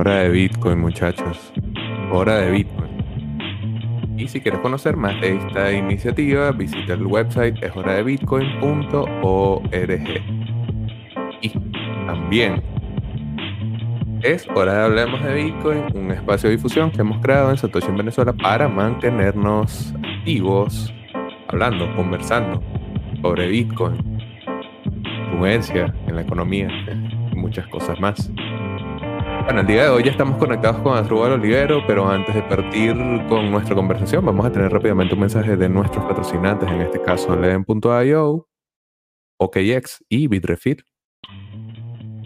Hora de Bitcoin, muchachos. Hora de Bitcoin. Y si quieres conocer más de esta iniciativa, visita el website eshoradebitcoin.org. Y también es hora de Hablemos de Bitcoin, un espacio de difusión que hemos creado en Satoshi en Venezuela para mantenernos activos, hablando, conversando sobre Bitcoin, influencia en la economía y muchas cosas más. Bueno, el día de hoy ya estamos conectados con Asdrúbal Olivero, pero antes de partir con nuestra conversación, vamos a tener rápidamente un mensaje de nuestros patrocinantes, en este caso Leden.io, OKX y Bitrefit.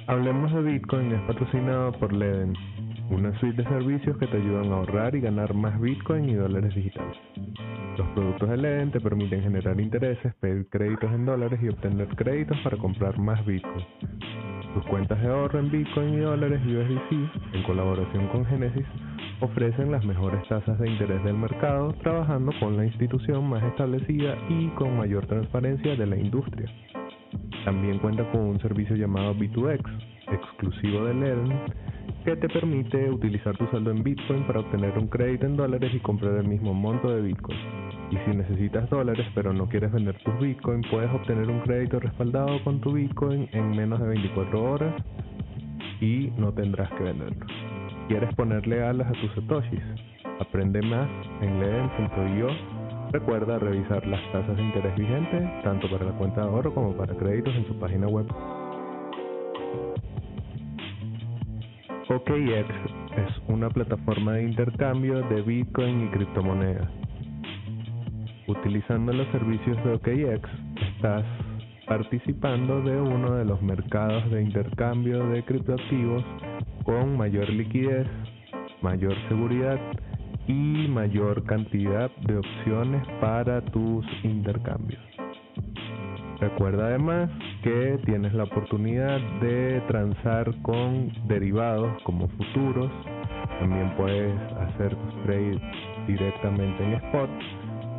Hablemos de Bitcoin es patrocinado por Leden, una suite de servicios que te ayudan a ahorrar y ganar más Bitcoin y dólares digitales. Los productos de Leden te permiten generar intereses, pedir créditos en dólares y obtener créditos para comprar más Bitcoin. Tus cuentas de ahorro en Bitcoin y dólares USDC, en colaboración con Genesis, ofrecen las mejores tasas de interés del mercado, trabajando con la institución más establecida y con mayor transparencia de la industria. También cuenta con un servicio llamado B2X, exclusivo de Leden, que te permite utilizar tu saldo en Bitcoin para obtener un crédito en dólares y comprar el mismo monto de Bitcoin. Y si necesitas dólares pero no quieres vender tus Bitcoin, puedes obtener un crédito respaldado con tu Bitcoin en menos de 24 horas y no tendrás que venderlo. ¿Quieres ponerle alas a tus satoshis? Aprende más en leden.io. Recuerda revisar las tasas de interés vigentes tanto para la cuenta de ahorro como para créditos en su página web. OKX es una plataforma de intercambio de Bitcoin y criptomonedas. Utilizando los servicios de OKX, estás participando de uno de los mercados de intercambio de criptoactivos con mayor liquidez, mayor seguridad y mayor cantidad de opciones para tus intercambios. Recuerda además que tienes la oportunidad de transar con derivados como futuros. También puedes hacer tus trades directamente en spot.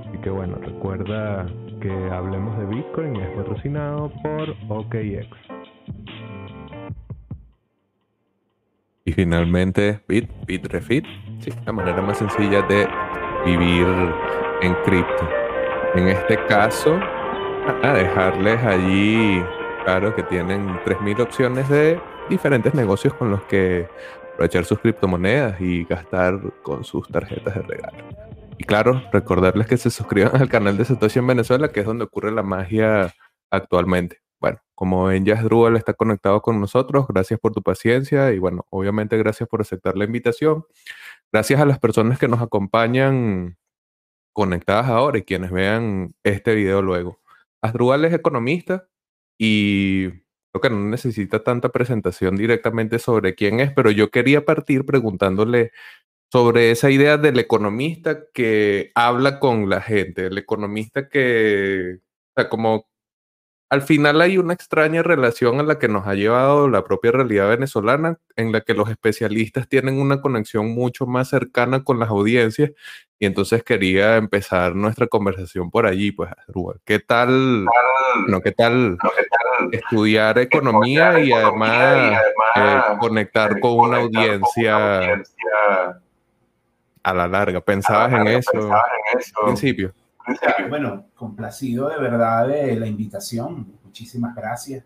Así que bueno, recuerda que hablemos de Bitcoin es patrocinado por OKX. Y finalmente, Bit, Bitrefit, sí, la manera más sencilla de vivir en cripto. En este caso, a dejarles allí, claro que tienen 3.000 opciones de diferentes negocios con los que aprovechar sus criptomonedas y gastar con sus tarjetas de regalo. Y claro, recordarles que se suscriban al canal de Satoshi en Venezuela, que es donde ocurre la magia actualmente. Bueno, como ven, Jazz Drupal está conectado con nosotros. Gracias por tu paciencia y bueno, obviamente gracias por aceptar la invitación. Gracias a las personas que nos acompañan conectadas ahora y quienes vean este video luego. Asdrúbal es economista y creo que no necesita tanta presentación directamente sobre quién es, pero yo quería partir preguntándole sobre esa idea del economista que habla con la gente, el economista que, o sea, como al final hay una extraña relación a la que nos ha llevado la propia realidad venezolana, en la que los especialistas tienen una conexión mucho más cercana con las audiencias. Y entonces quería empezar nuestra conversación por allí, pues, Rubén. ¿Qué tal, no, qué tal estudiar economía y además, eh, conectar con una audiencia a la larga? ¿Pensabas en eso al principio? Bueno, complacido de verdad de la invitación. Muchísimas gracias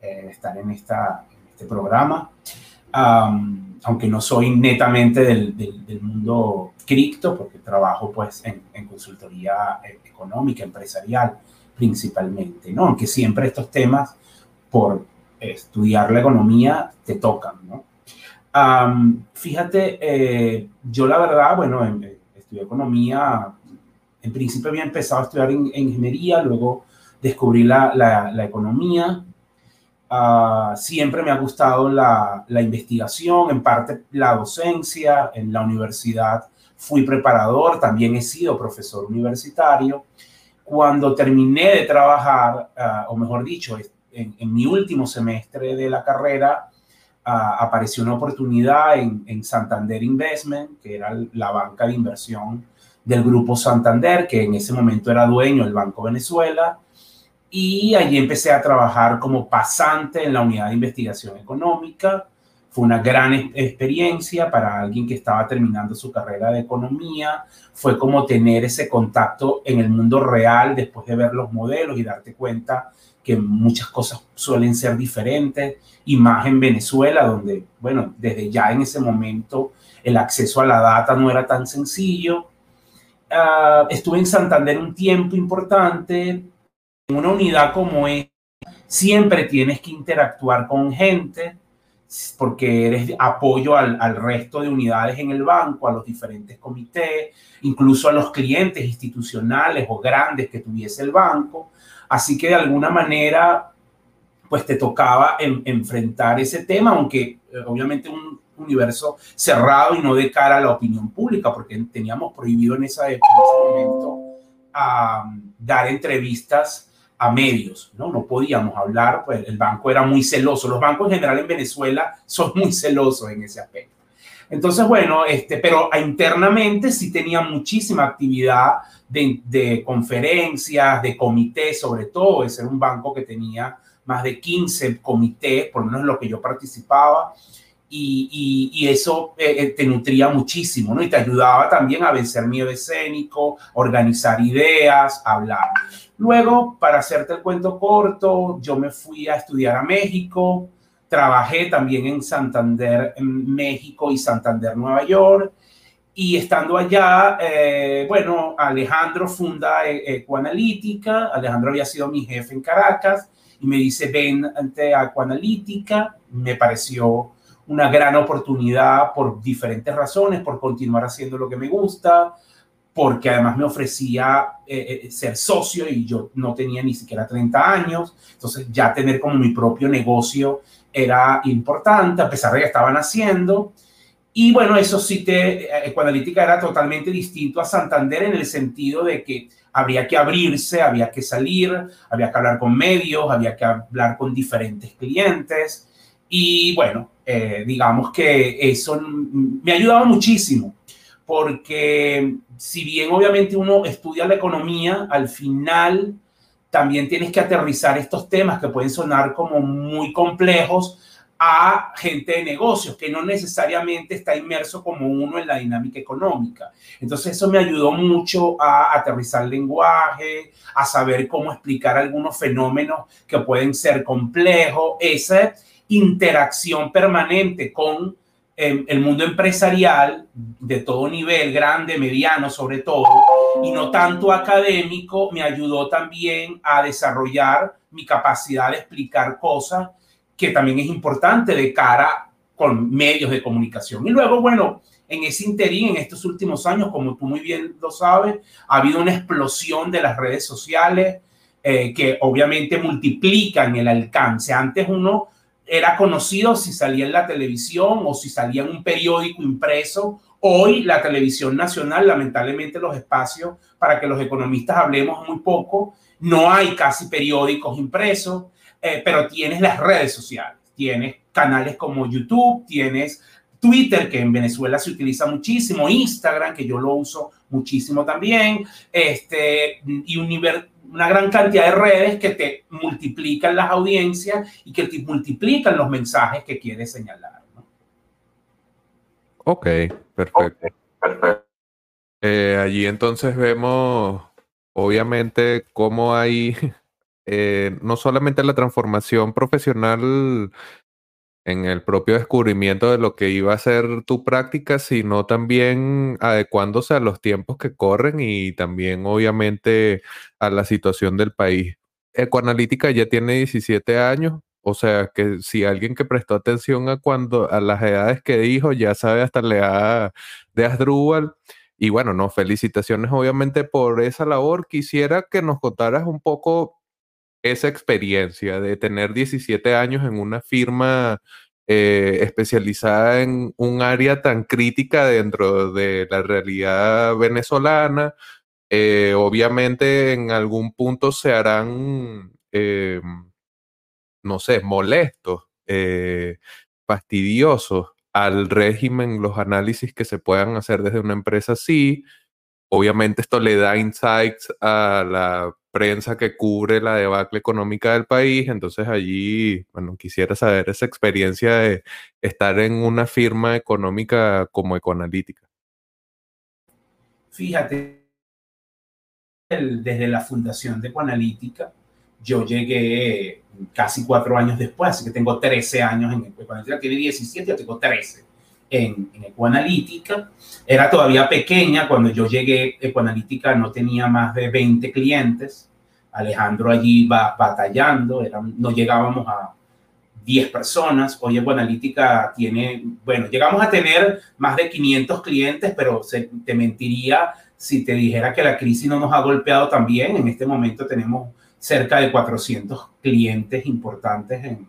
eh, estar en, esta, este programa. aunque no soy netamente del, del, mundo cripto, porque trabajo pues en, consultoría eh, económica, empresarial principalmente, ¿no? Aunque siempre estos temas, por estudiar la economía, te tocan, ¿no? fíjate, eh, yo la verdad, bueno, em, estudié economía en principio había empezado a estudiar en, ingeniería, luego descubrí la, la, economía. Uh, siempre me ha gustado la, la, investigación, en parte la docencia. En la universidad fui preparador, también he sido profesor universitario. Cuando terminé de trabajar, uh, o mejor dicho, en, en, mi último semestre de la carrera, uh, apareció una oportunidad en, en Santander Investment, que era la banca de inversión del Grupo Santander, que en ese momento era dueño del Banco Venezuela, y allí empecé a trabajar como pasante en la unidad de investigación económica. fue una gran experiencia para alguien que estaba terminando su carrera de economía. Fue como tener ese contacto en el mundo real después de ver los modelos y darte cuenta que muchas cosas suelen ser diferentes y más en Venezuela, donde, bueno, desde ya en ese momento el acceso a la data no era tan sencillo. Ah, estuve en Santander un tiempo importante. En una unidad como esta, siempre tienes que interactuar con gente porque eres apoyo al, al, resto de unidades en el banco, a los diferentes comités, incluso a los clientes institucionales o grandes que tuviese el banco. Así que de alguna manera, pues te tocaba enfrentar ese tema, aunque eh, obviamente un universo cerrado y no de cara a la opinión pública, porque teníamos prohibido en, esa, en ese momento dar entrevistas a medios, ¿no? No podíamos hablar, pues el banco era muy celoso. Los bancos en general en Venezuela son muy celosos en ese aspecto. Entonces, bueno, este, pero internamente sí tenía muchísima actividad de, de conferencias, de comités, sobre todo, de ser un banco que tenía más de 15 comités, por lo menos en lo que yo participaba, y, y, eso eh, eh, te nutría muchísimo, ¿no? Y te ayudaba también a vencer miedo escénico, organizar ideas, hablar. Luego, para hacerte el cuento corto, yo me fui a estudiar a México, trabajé también en Santander, en México y Santander, Nueva York. Y estando allá, eh, bueno, Alejandro funda Ecoanalítica. Alejandro había sido mi jefe en Caracas y me dice, ven ante Ecoanalítica. Me pareció una gran oportunidad por diferentes razones, por continuar haciendo lo que me gusta, porque además me ofrecía eh, eh, ser socio y yo no tenía ni siquiera 30 años, entonces ya tener como mi propio negocio era importante, a pesar de que estaban haciendo. Y bueno, eso sí, te, Ecoanalítica era totalmente distinto a Santander en el sentido de que habría que abrirse, había que salir, había que hablar con medios, había que hablar con diferentes clientes. Y bueno, eh, digamos que eso me ha muchísimo, porque si bien obviamente uno estudia la economía, al final también tienes que aterrizar estos temas que pueden sonar como muy complejos a gente de negocios que no necesariamente está inmerso como uno en la dinámica económica. Entonces eso me ayudó mucho a aterrizar el lenguaje, a saber cómo explicar algunos fenómenos que pueden ser complejos. Ese interacción permanente con em, el mundo empresarial de todo nivel, grande, mediano sobre todo, y no tanto académico, me ayudó también a desarrollar mi capacidad de explicar cosas que también es importante de cara con medios de comunicación. Y luego, bueno, en ese interín, en estos últimos años, como tú muy bien lo sabes, ha habido una explosión de las redes sociales eh, que obviamente multiplican el alcance. Antes uno era conocido si salía en la televisión o si salía en un periódico impreso. Hoy la televisión nacional, lamentablemente los espacios para que los economistas hablemos muy poco, no hay casi periódicos impresos, eh, pero tienes las redes sociales, tienes canales como YouTube, tienes Twitter, que en Venezuela se utiliza muchísimo, Instagram, que yo lo uso muchísimo también, este, y Univer una gran cantidad de redes que te multiplican las audiencias y que te multiplican los mensajes que quieres señalar. Ok, perfecto. Eh, allí entonces vemos, obviamente, cómo hay eh, no solamente la transformación profesional en el propio descubrimiento de lo que iba a ser tu práctica, sino también adecuándose a los tiempos que corren y también obviamente a la situación del país. Ecoanalítica ya tiene 17 años, o sea que si alguien que prestó atención a cuando a las edades que dijo ya sabe hasta la edad de Asdrúbal. Y bueno, no, felicitaciones obviamente por esa labor. Quisiera que nos contaras un poco esa experiencia de tener 17 años en una firma eh, especializada en un área tan crítica dentro de la realidad venezolana. Eh, obviamente en algún punto se harán, eh, no sé, molestos, fastidiosos al régimen, los análisis que se puedan hacer desde una empresa así, obviamente esto le da insights a la prensa que cubre la debacle económica del país. Entonces allí, bueno, quisiera saber esa experiencia de estar en una firma económica como Ecoanalítica. Fíjate, desde la fundación de Ecoanalítica, yo llegué casi cuatro años después, así que tengo 13 años en Ecoanalítica, tiene 17, yo tengo 13 en, Ecoanalítica. Era todavía pequeña cuando yo llegué, Ecoanalítica no tenía más de 20 clientes. Alejandro allí va batallando, no llegábamos a 10 personas. Hoy Ecoanalítica tiene, bueno, llegamos a tener más de 500 clientes, pero se, te mentiría si te dijera que la crisis no nos ha golpeado también. En este momento tenemos cerca de 400 clientes importantes en,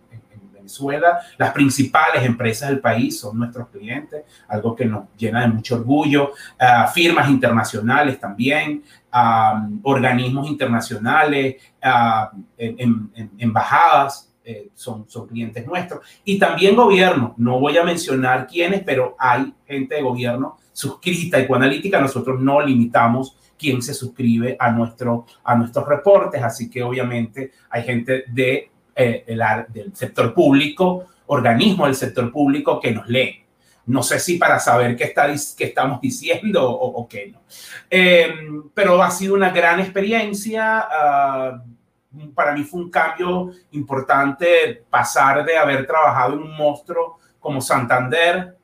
Venezuela. Las principales empresas del país son nuestros clientes, algo que nos llena de mucho orgullo. Ah, firmas internacionales también, ah, organismos internacionales, uh, embajadas. Eh, son, son clientes nuestros. Y también gobierno, no voy a mencionar quiénes, pero hay gente de gobierno suscrita Ecoanalítica. Nosotros no limitamos quién se suscribe a, nuestro, a nuestros reportes, así que obviamente hay gente de eh, del sector público, organismo del sector público que nos lee. No sé si para saber qué, está, qué estamos diciendo o, qué no. Em, pero ha sido una gran experiencia. Ah, para mí fue un cambio importante pasar de haber trabajado en un monstruo como Santander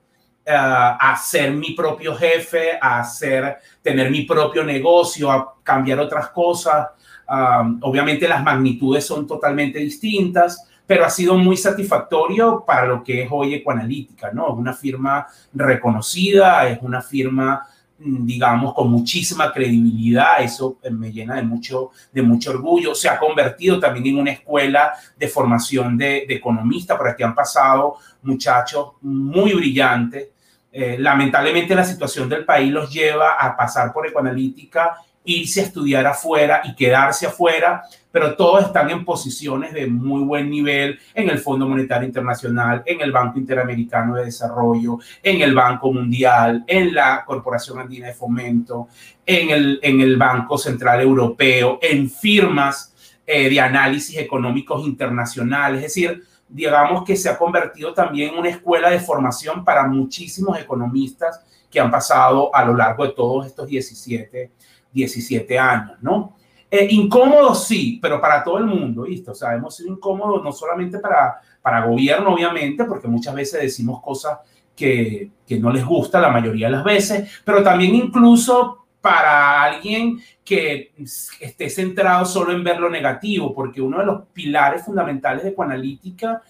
ah, a ser mi propio jefe, a hacer, tener mi propio negocio, a cambiar otras cosas obviamente las magnitudes son totalmente distintas, pero ha sido muy satisfactorio para lo que es hoy Ecoanalítica, ¿no? Es una firma reconocida, es una firma mm, digamos, con muchísima credibilidad, eso me llena de mucho, de mucho orgullo. Se ha convertido también en una escuela de formación de, de economistas, por aquí han pasado muchachos muy brillantes. Eh, lamentablemente la situación del país los lleva a pasar por ecoanalítica irse a estudiar afuera y quedarse afuera, pero todos están en posiciones de muy buen nivel en el Fondo Monetario Internacional, en el Banco Interamericano de Desarrollo, en el Banco Mundial, en la Corporación Andina de Fomento, en el, en el Banco Central Europeo, en firmas eh, de análisis económicos internacionales, es decir, digamos que se ha convertido también en una escuela de formación para muchísimos economistas que han pasado a lo largo de todos estos 17 17 años, ¿no? Eh, incómodo sí, pero para todo el mundo, ¿viste? O sea, hemos sido incómodos no solamente para, para gobierno, obviamente, porque muchas veces decimos cosas que, que no les gusta la mayoría de las veces, pero también incluso para alguien que esté centrado solo en ver lo negativo, porque uno de los pilares fundamentales de Ecoanalítica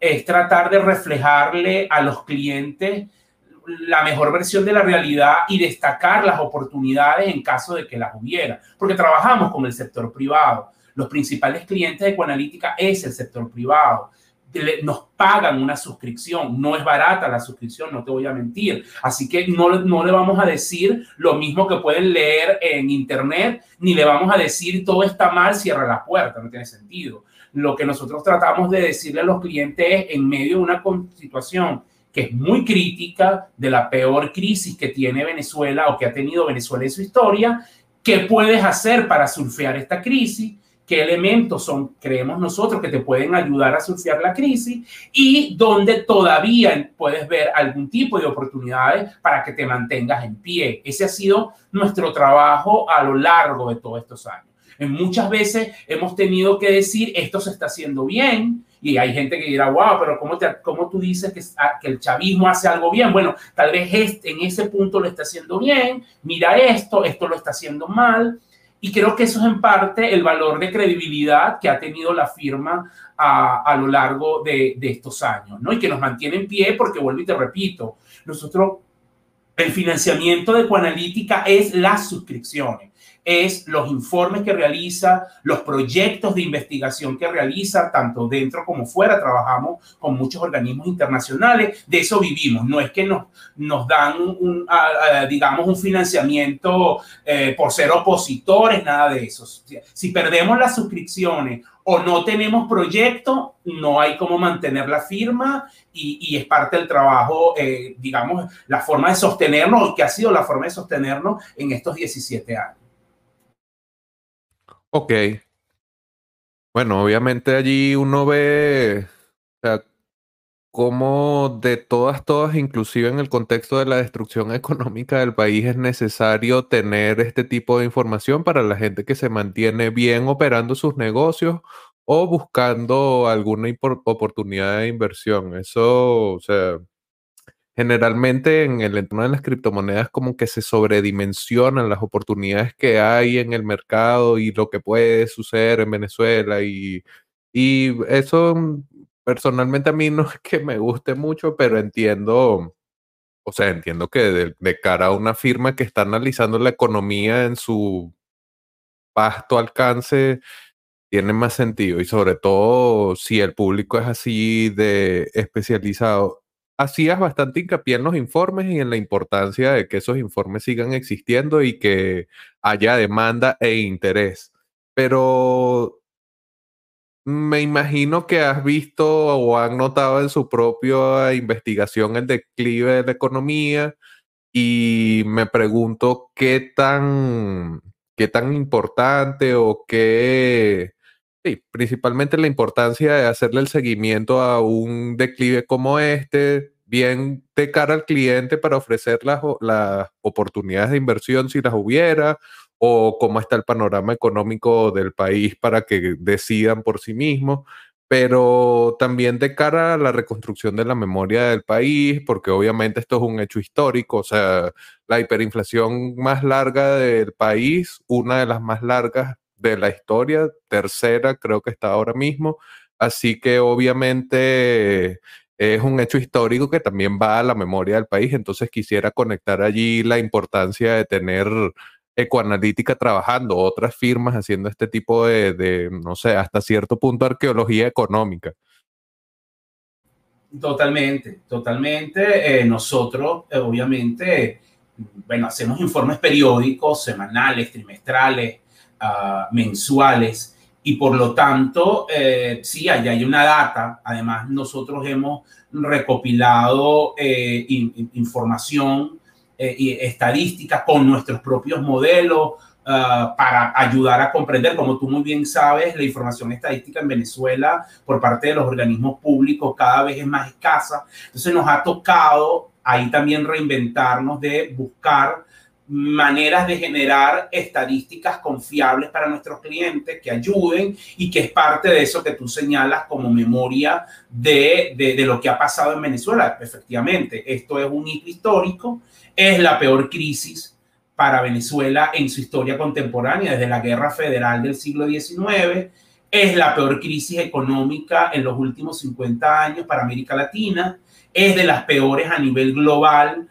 es tratar de reflejarle a los clientes la mejor versión de la realidad y destacar las oportunidades en caso de que las hubiera, porque trabajamos con el sector privado. Los principales clientes de Ecoanalítica es el sector privado. Nos pagan una suscripción, no es barata la suscripción, no te voy a mentir. Así que no, no le vamos a decir lo mismo que pueden leer en internet, ni le vamos a decir todo está mal, cierra la puerta, no tiene sentido. Lo que nosotros tratamos de decirle a los clientes es en medio de una situación que es muy crítica de la peor crisis que tiene Venezuela o que ha tenido Venezuela en su historia. ¿Qué puedes hacer para surfear esta crisis? ¿Qué elementos son, creemos nosotros, que te pueden ayudar a surfear la crisis? Y dónde todavía puedes ver algún tipo de oportunidades para que te mantengas en pie. Ese ha sido nuestro trabajo a lo largo de todos estos años. Muchas veces hemos tenido que decir, esto se está haciendo bien, y hay gente que dirá, wow, pero ¿cómo, te, cómo tú dices que, ah, que, el chavismo hace algo bien? Bueno, tal vez este, en ese punto lo está haciendo bien, mira esto, esto lo está haciendo mal. Y creo que eso es en parte el valor de credibilidad que ha tenido la firma a, a lo largo de, de, estos años, ¿no? Y que nos mantiene en pie porque, vuelvo y te repito, nosotros, el financiamiento de Coanalítica es las suscripciones es los informes que realiza, los proyectos de investigación que realiza, tanto dentro como fuera. Trabajamos con muchos organismos internacionales, de eso vivimos. No es que nos, nos dan, un, digamos, un financiamiento eh, por ser opositores, nada de eso. Si perdemos las suscripciones o no tenemos proyecto, no hay cómo mantener la firma y, es parte del trabajo, eh, digamos, la forma de sostenernos, que ha sido la forma de sostenernos en estos 17 años. Ok. Bueno, obviamente allí uno ve, cómo de todas, todas, inclusive en el contexto de la destrucción económica del país, es necesario tener este tipo de información para la gente que se mantiene bien operando sus negocios o buscando alguna oportunidad de inversión. Eso, o sea, generalmente en el entorno de las criptomonedas como que se sobredimensionan las oportunidades que hay en el mercado y lo que puede suceder en Venezuela y, y eso personalmente a mí no es que me guste mucho, pero entiendo, o sea, entiendo que de, cara a una firma que está analizando la economía en su vasto alcance, tiene más sentido y sobre todo si el público es así de especializado. Hacías bastante hincapié en los informes y en la importancia de que esos informes sigan existiendo y que haya demanda e interés. Pero me imagino que has visto o han notado en su propia investigación el declive de la economía y me pregunto qué tan, qué tan importante o qué, sí, principalmente la importancia de hacerle el seguimiento a un declive como este, bien de cara al cliente para ofrecer las, las oportunidades de inversión si las hubiera o cómo está el panorama económico del país para que decidan por sí mismos, pero también de cara a la reconstrucción de la memoria del país, porque obviamente esto es un hecho histórico, o sea, la hiperinflación más larga del país, una de las más largas de la historia, tercera creo que está ahora mismo, así que obviamente es un hecho histórico que también va a la memoria del país, entonces quisiera conectar allí la importancia de tener ecoanalítica trabajando, otras firmas haciendo este tipo de, no sé, hasta cierto punto arqueología económica. Totalmente, totalmente. Eh, nosotros, eh, obviamente, bueno, hacemos informes periódicos, semanales, trimestrales, ah, mensuales, y por lo tanto, eh, sí, allá hay una data. Además, nosotros hemos recopilado información eh, y estadísticas con nuestros propios modelos ah, para ayudar a comprender, como tú muy bien sabes, la información estadística en Venezuela por parte de los organismos públicos cada vez es más escasa. Entonces nos ha tocado ahí también reinventarnos de buscar maneras de generar estadísticas confiables para nuestros clientes que ayuden y que es parte de eso que tú señalas como memoria de, de, lo que ha pasado en Venezuela. Efectivamente, esto es un hito histórico, es la peor crisis para Venezuela en su historia contemporánea desde la guerra federal del siglo XIX, es la peor crisis económica en los últimos 50 años para América Latina, es de las peores a nivel global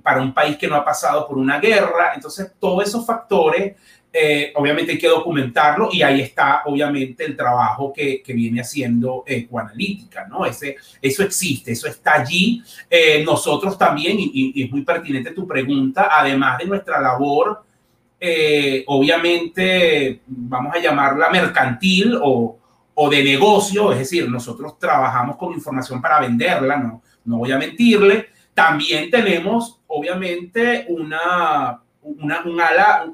para un país que no ha pasado por una guerra. Entonces, todos esos factores, eh, obviamente hay que documentarlo y ahí está, obviamente, el trabajo que, que viene haciendo Ecoanalítica, ¿no? Ese, eso existe, eso está allí. Eh, nosotros también, y, es muy pertinente tu pregunta, además de nuestra labor, eh, obviamente, vamos a llamarla mercantil o, o de negocio, es decir, nosotros trabajamos con información para venderla, no, no voy a mentirle, también tenemos, obviamente, una, una,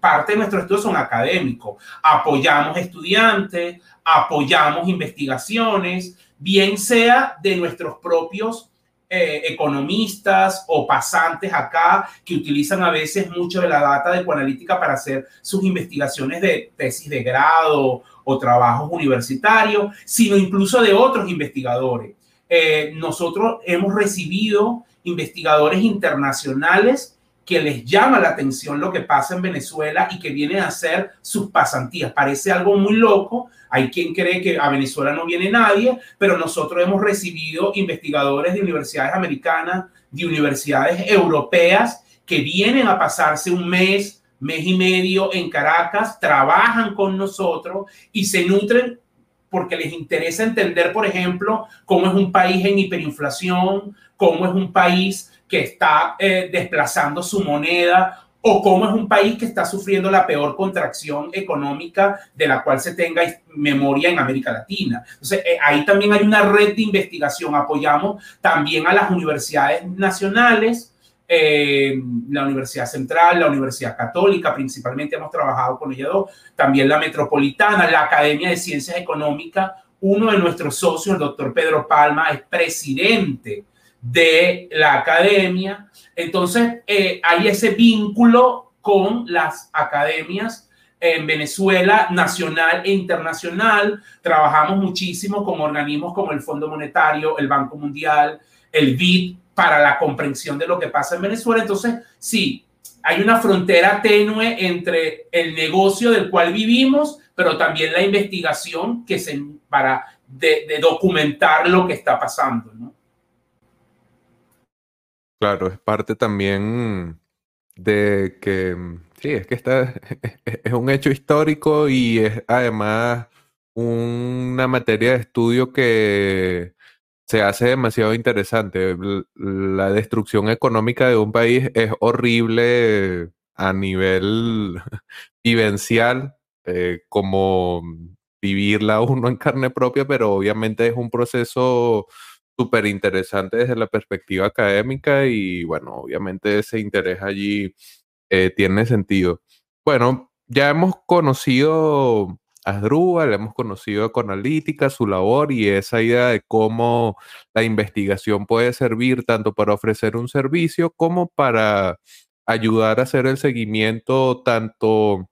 parte de nuestros estudios son académicos. Apoyamos estudiantes, apoyamos investigaciones, bien sea de nuestros propios eh, economistas o pasantes acá que utilizan a veces mucho de la data de ecoanalítica para hacer sus investigaciones de tesis de grado o trabajos universitarios, sino incluso de otros investigadores. Eh, nosotros hemos recibido investigadores internacionales que les llama la atención lo que pasa en Venezuela y que vienen a hacer sus pasantías. Parece algo muy loco. Hay quien cree que a Venezuela no viene nadie, pero nosotros hemos recibido investigadores de universidades americanas, de universidades europeas, que vienen a pasarse un mes, mes y medio en Caracas, trabajan con nosotros y se nutren porque les interesa entender, por ejemplo, cómo es un país en hiperinflación, cómo es un país que está eh, desplazando su moneda o cómo es un país que está sufriendo la peor contracción económica de la cual se tenga memoria en América Latina. Entonces, eh, ahí también hay una red de investigación. Apoyamos también a las universidades nacionales, eh, la Universidad Central, la Universidad Católica, principalmente hemos trabajado con ella dos, también la Metropolitana, la Academia de Ciencias Económicas. Uno de nuestros socios, el doctor Pedro Palma, es presidente de la academia. Entonces, eh, hay ese vínculo con las academias en Venezuela, nacional e internacional. Trabajamos muchísimo con organismos como el Fondo Monetario, el Banco Mundial, el BID, para la comprensión de lo que pasa en Venezuela. Entonces, sí, hay una frontera tenue entre el negocio del cual vivimos, pero también la investigación que se, para de, documentar lo que está pasando. ¿no? Claro, es parte también de que, sí, es que está, es un hecho histórico y es además una materia de estudio que se hace demasiado interesante. La destrucción económica de un país es horrible a nivel vivencial, eh, como vivirla uno en carne propia, pero obviamente es un proceso súper interesante desde la perspectiva académica y bueno, obviamente ese interés allí eh, tiene sentido. Bueno, ya hemos conocido a Asdrúbal, hemos conocido a Conalítica, su labor y esa idea de cómo la investigación puede servir tanto para ofrecer un servicio como para ayudar a hacer el seguimiento tanto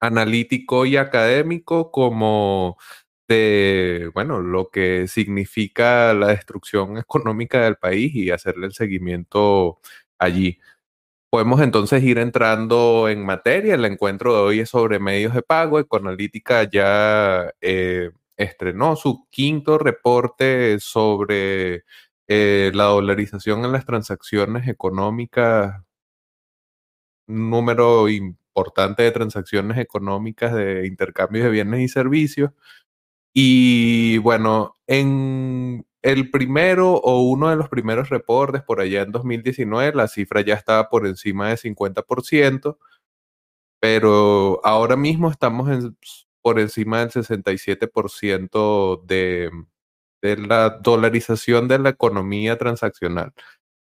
analítico y académico como de, bueno, lo que significa la destrucción económica del país y hacerle el seguimiento allí. Podemos entonces ir entrando en materia. El encuentro de hoy es sobre medios de pago. Econalítica ya eh, estrenó su quinto reporte sobre eh, la dolarización en las transacciones económicas, número importante de transacciones económicas de intercambio de bienes y servicios. Y bueno, en el primero o uno de los primeros reportes por allá en 2019, la cifra ya estaba por encima de 50%, pero ahora mismo estamos por encima del 67% de, de la dolarización de la economía transaccional.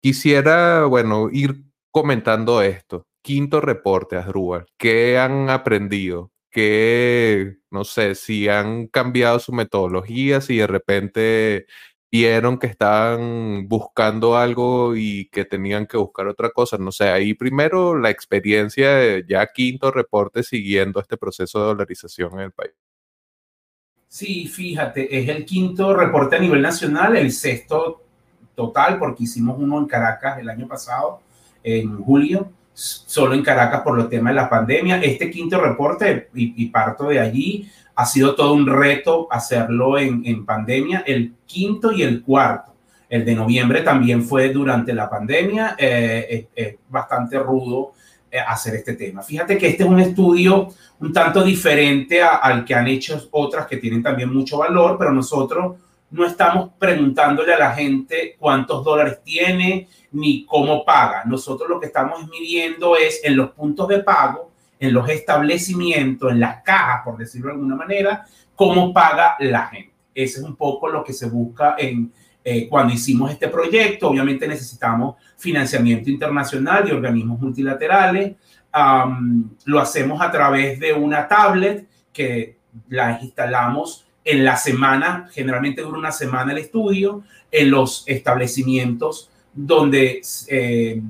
Quisiera, bueno, ir comentando esto. Quinto reporte, Asdrúbal. ¿Qué han aprendido? Que, no sé, si han cambiado su metodología, si de repente vieron que estaban buscando algo y que tenían que buscar otra cosa. No sé, ahí primero la experiencia de ya quinto reporte siguiendo este proceso de dolarización en el país. Sí, fíjate, es el quinto reporte a nivel nacional, el sexto total, porque hicimos uno en Caracas el año pasado, en julio, solo en Caracas por los temas de la pandemia. Este quinto reporte, y, parto de allí, ha sido todo un reto hacerlo en, en, pandemia, el quinto y el cuarto. El de noviembre también fue durante la pandemia, eh, es, bastante rudo eh, hacer este tema. Fíjate que este es un estudio un tanto diferente al que han hecho otras que tienen también mucho valor, pero nosotros no estamos preguntándole a la gente cuántos dólares tiene ni cómo paga. Nosotros lo que estamos midiendo es en los puntos de pago, en los establecimientos, en las cajas, por decirlo de alguna manera, cómo paga la gente. Ese es un poco lo que se busca en, eh, cuando hicimos este proyecto. Obviamente necesitamos financiamiento internacional y organismos multilaterales. lo hacemos a través de una tablet que la instalamos en la semana, generalmente dura una semana el estudio, en los establecimientos donde eh,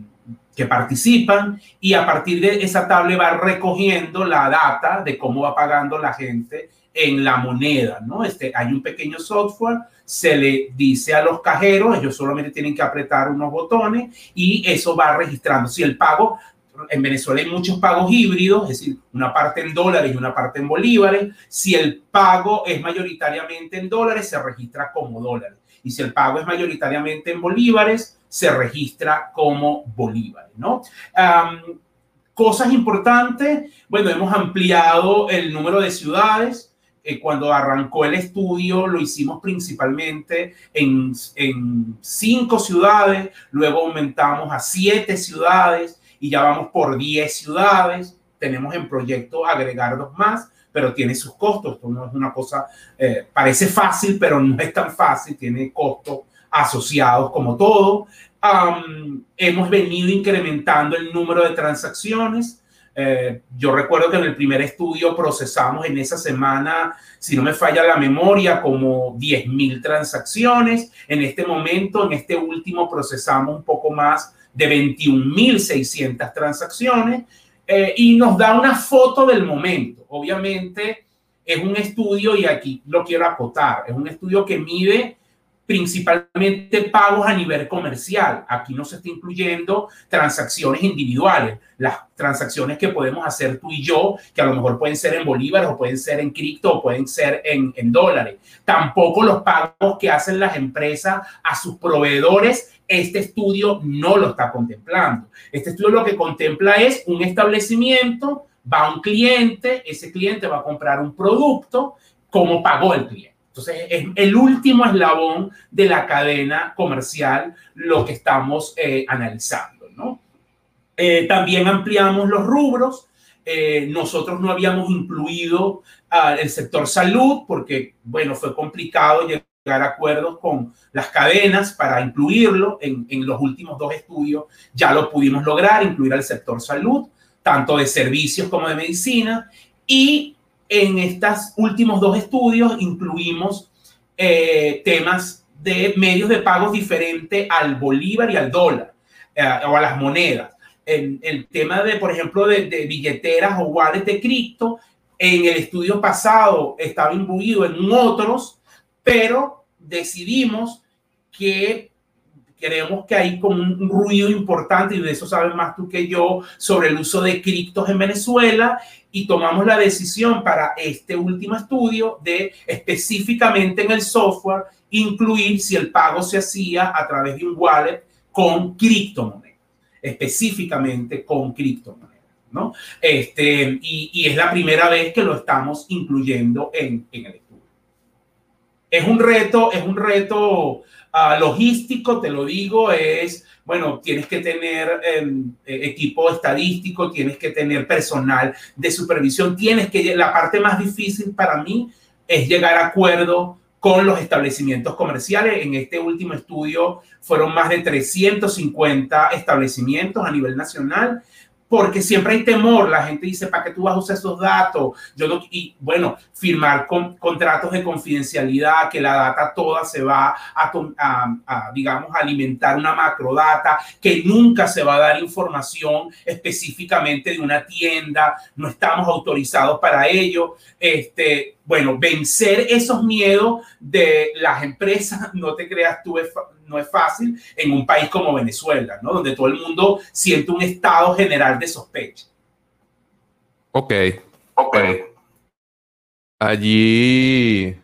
que participan y a partir de esa tabla va recogiendo la data de cómo va pagando la gente en la moneda, ¿no? Este, hay un pequeño software, se le dice a los cajeros, ellos solamente tienen que apretar unos botones y eso va registrando. Si el pago en Venezuela hay muchos pagos híbridos, es decir, una parte en dólares y una parte en bolívares. Si el pago es mayoritariamente en dólares, se registra como dólares. Y si el pago es mayoritariamente en bolívares, se registra como bolívares, ¿no? cosas importantes, bueno, hemos ampliado el número de ciudades. Eh, cuando arrancó el estudio lo hicimos principalmente en, en cinco ciudades, luego aumentamos a siete ciudades y ya vamos por 10 ciudades. Tenemos en proyecto agregar dos más, pero tiene sus costos. Esto no es una cosa, eh, parece fácil, pero no es tan fácil, tiene costos asociados como todo. hemos venido incrementando el número de transacciones. Eh, yo recuerdo que en el primer estudio procesamos en esa semana, si no me falla la memoria, como 10.000 transacciones. En este momento, en este último, procesamos un poco más de 21.600 transacciones eh, y nos da una foto del momento. Obviamente es un estudio, y aquí lo quiero acotar, es un estudio que mide principalmente pagos a nivel comercial. Aquí no se está incluyendo transacciones individuales, las transacciones que podemos hacer tú y yo, que a lo mejor pueden ser en bolívares o pueden ser en cripto o pueden ser en, en dólares. Tampoco los pagos que hacen las empresas a sus proveedores. Este estudio no lo está contemplando. Este estudio lo que contempla es un establecimiento, va un cliente, ese cliente va a comprar un producto, cómo pagó el cliente. Entonces, es el último eslabón de la cadena comercial lo que estamos eh, analizando, ¿no? Eh, también ampliamos los rubros. Eh, nosotros no habíamos incluido el sector salud porque, bueno, fue complicado llegar a acuerdos con las cadenas para incluirlo. En, en los últimos dos estudios ya lo pudimos lograr, incluir al sector salud, tanto de servicios como de medicina. Y en estos últimos dos estudios incluimos eh, temas de medios de pagos diferentes al bolívar y al dólar eh, o a las monedas. El, el, tema de, por ejemplo, de, de billeteras o wallets de cripto, en el estudio pasado estaba imbuido en otros, pero decidimos que creemos que hay como un ruido importante, y de eso sabes más tú que yo, sobre el uso de criptos en Venezuela, y tomamos la decisión para este último estudio de específicamente en el software incluir si el pago se hacía a través de un wallet con criptomonedas, específicamente con criptomonedas. ¿no? Este, y, y, es la primera vez que lo estamos incluyendo en, en el estudio. Es un reto, es un reto uh, logístico, te lo digo, es, bueno, tienes que tener um, equipo estadístico, tienes que tener personal de supervisión, tienes que, la parte más difícil para mí es llegar a acuerdo con los establecimientos comerciales. En este último estudio fueron más de 350 establecimientos a nivel nacional porque siempre hay temor. La gente dice, ¿para qué tú vas a usar esos datos? Yo no, y bueno, firmar con, contratos de confidencialidad, que la data toda se va a, a, a, digamos, alimentar una macrodata, que nunca se va a dar información específicamente de una tienda, no estamos autorizados para ello. Este, bueno, vencer esos miedos de las empresas, no te creas tú, no es fácil en un país como Venezuela, ¿no? Donde todo el mundo siente un estado general de sospecha. Ok. Ok. Allí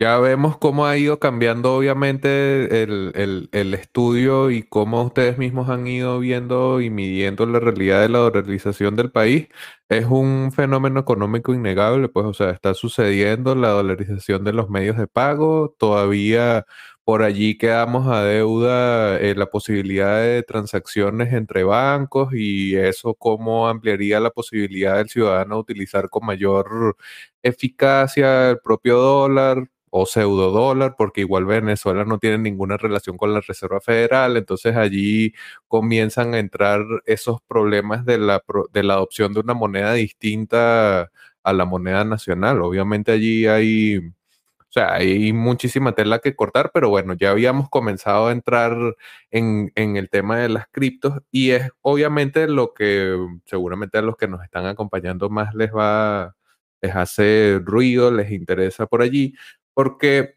ya vemos cómo ha ido cambiando obviamente el, el, el, estudio y cómo ustedes mismos han ido viendo y midiendo la realidad de la dolarización del país. Es un fenómeno económico innegable, pues o sea, está sucediendo la dolarización de los medios de pago, todavía por allí quedamos a deuda eh, la posibilidad de transacciones entre bancos y eso cómo ampliaría la posibilidad del ciudadano utilizar con mayor eficacia el propio dólar o pseudo dólar, porque igual Venezuela no tiene ninguna relación con la Reserva Federal, entonces allí comienzan a entrar esos problemas de la, de la adopción de una moneda distinta a la moneda nacional. Obviamente allí hay o sea, hay muchísima tela que cortar, pero bueno, ya habíamos comenzado a entrar en, en, el tema de las criptos y es obviamente lo que seguramente a los que nos están acompañando más les va, les hace ruido, les interesa por allí, porque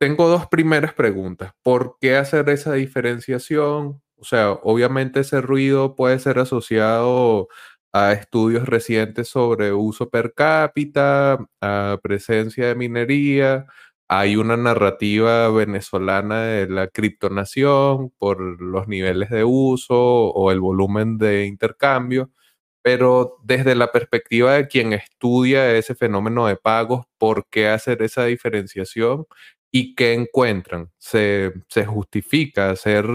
tengo dos primeras preguntas. ¿Por qué hacer esa diferenciación? O sea, obviamente ese ruido puede ser asociado a estudios recientes sobre uso per cápita, a presencia de minería. Hay una narrativa venezolana de la criptonación por los niveles de uso o el volumen de intercambio, pero desde la perspectiva de quien estudia ese fenómeno de pagos, ¿por qué hacer esa diferenciación? y qué encuentran. Se, justifica hacer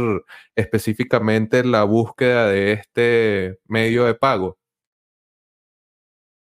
específicamente la búsqueda de este medio de pago.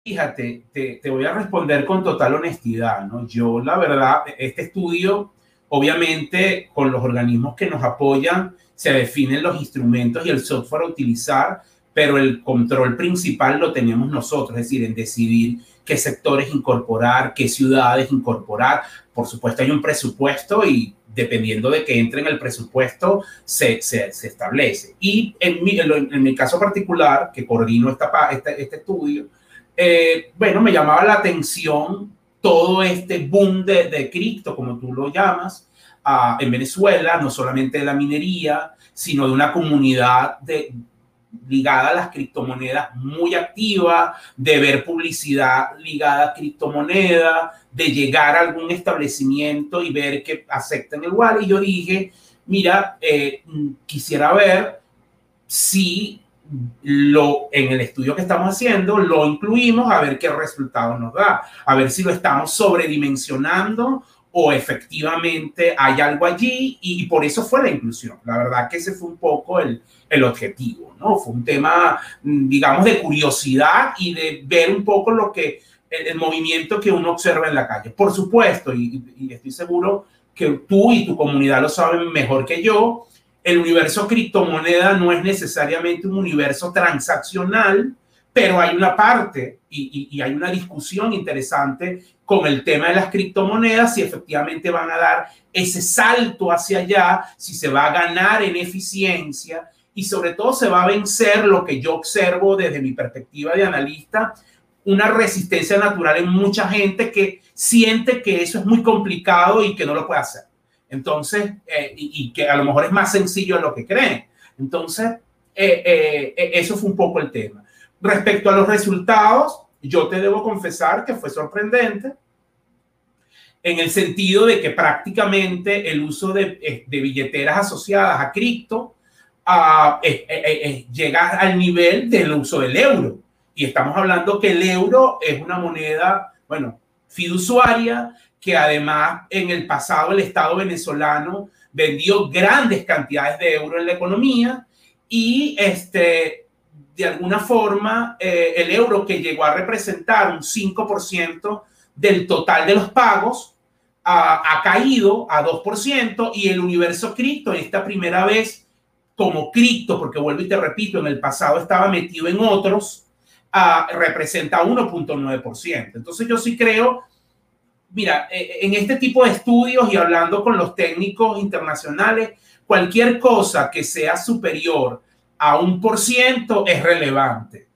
Fíjate, te, te, voy a responder con total honestidad, ¿no? Yo, la verdad, este estudio, obviamente, con los organismos que nos apoyan, se definen los instrumentos y el software a utilizar, pero el control principal lo tenemos nosotros, es decir, en decidir qué sectores incorporar, qué ciudades incorporar. Por supuesto, hay un presupuesto y dependiendo de que entre en el presupuesto, se, se, establece. Y en mi, en, mi, caso particular, que coordino esta, este, este estudio, eh, bueno, me llamaba la atención todo este boom de, de cripto, como tú lo llamas, uh, en Venezuela, no solamente de la minería, sino de una comunidad de, ligada a las criptomonedas muy activa, de ver publicidad ligada a criptomonedas, de llegar a algún establecimiento y ver que aceptan el wallet. Y yo dije, mira, eh, quisiera ver si lo, en el estudio que estamos haciendo lo incluimos a ver qué resultado nos da, a ver si lo estamos sobredimensionando o efectivamente hay algo allí y, y, por eso fue la inclusión. La verdad que ese fue un poco el, el objetivo, ¿no? Fue un tema, digamos, de curiosidad y de ver un poco lo que, el, el movimiento que uno observa en la calle. Por supuesto, y, y estoy seguro que tú y tu comunidad lo saben mejor que yo, el universo criptomoneda no es necesariamente un universo transaccional, pero hay una parte y, y, y, hay una discusión interesante con el tema de las criptomonedas, si efectivamente van a dar ese salto hacia allá, si se va a ganar en eficiencia y sobre todo se va a vencer lo que yo observo desde mi perspectiva de analista, una resistencia natural en mucha gente que siente que eso es muy complicado y que no lo puede hacer. Entonces, eh, y, y, que a lo mejor es más sencillo de lo que creen. Entonces, eh, eh, eso fue un poco el tema. Respecto a los resultados, yo te debo confesar que fue sorprendente en el sentido de que prácticamente el uso de, de billeteras asociadas a cripto uh, eh, eh, eh, llega al nivel del uso del euro. Y estamos hablando que el euro es una moneda, bueno, fiduciaria, que además en el pasado el Estado venezolano vendió grandes cantidades de euros en la economía y este, de alguna forma, eh, el euro que llegó a representar un 5% del total de los pagos ha, ha caído a 2% y el universo cripto esta primera vez como cripto, porque vuelvo y te repito, en el pasado estaba metido en otros, uh, representa 1.9%. Entonces yo sí creo, mira, eh, en este tipo de estudios y hablando con los técnicos internacionales, cualquier cosa que sea superior a un por ciento es relevante.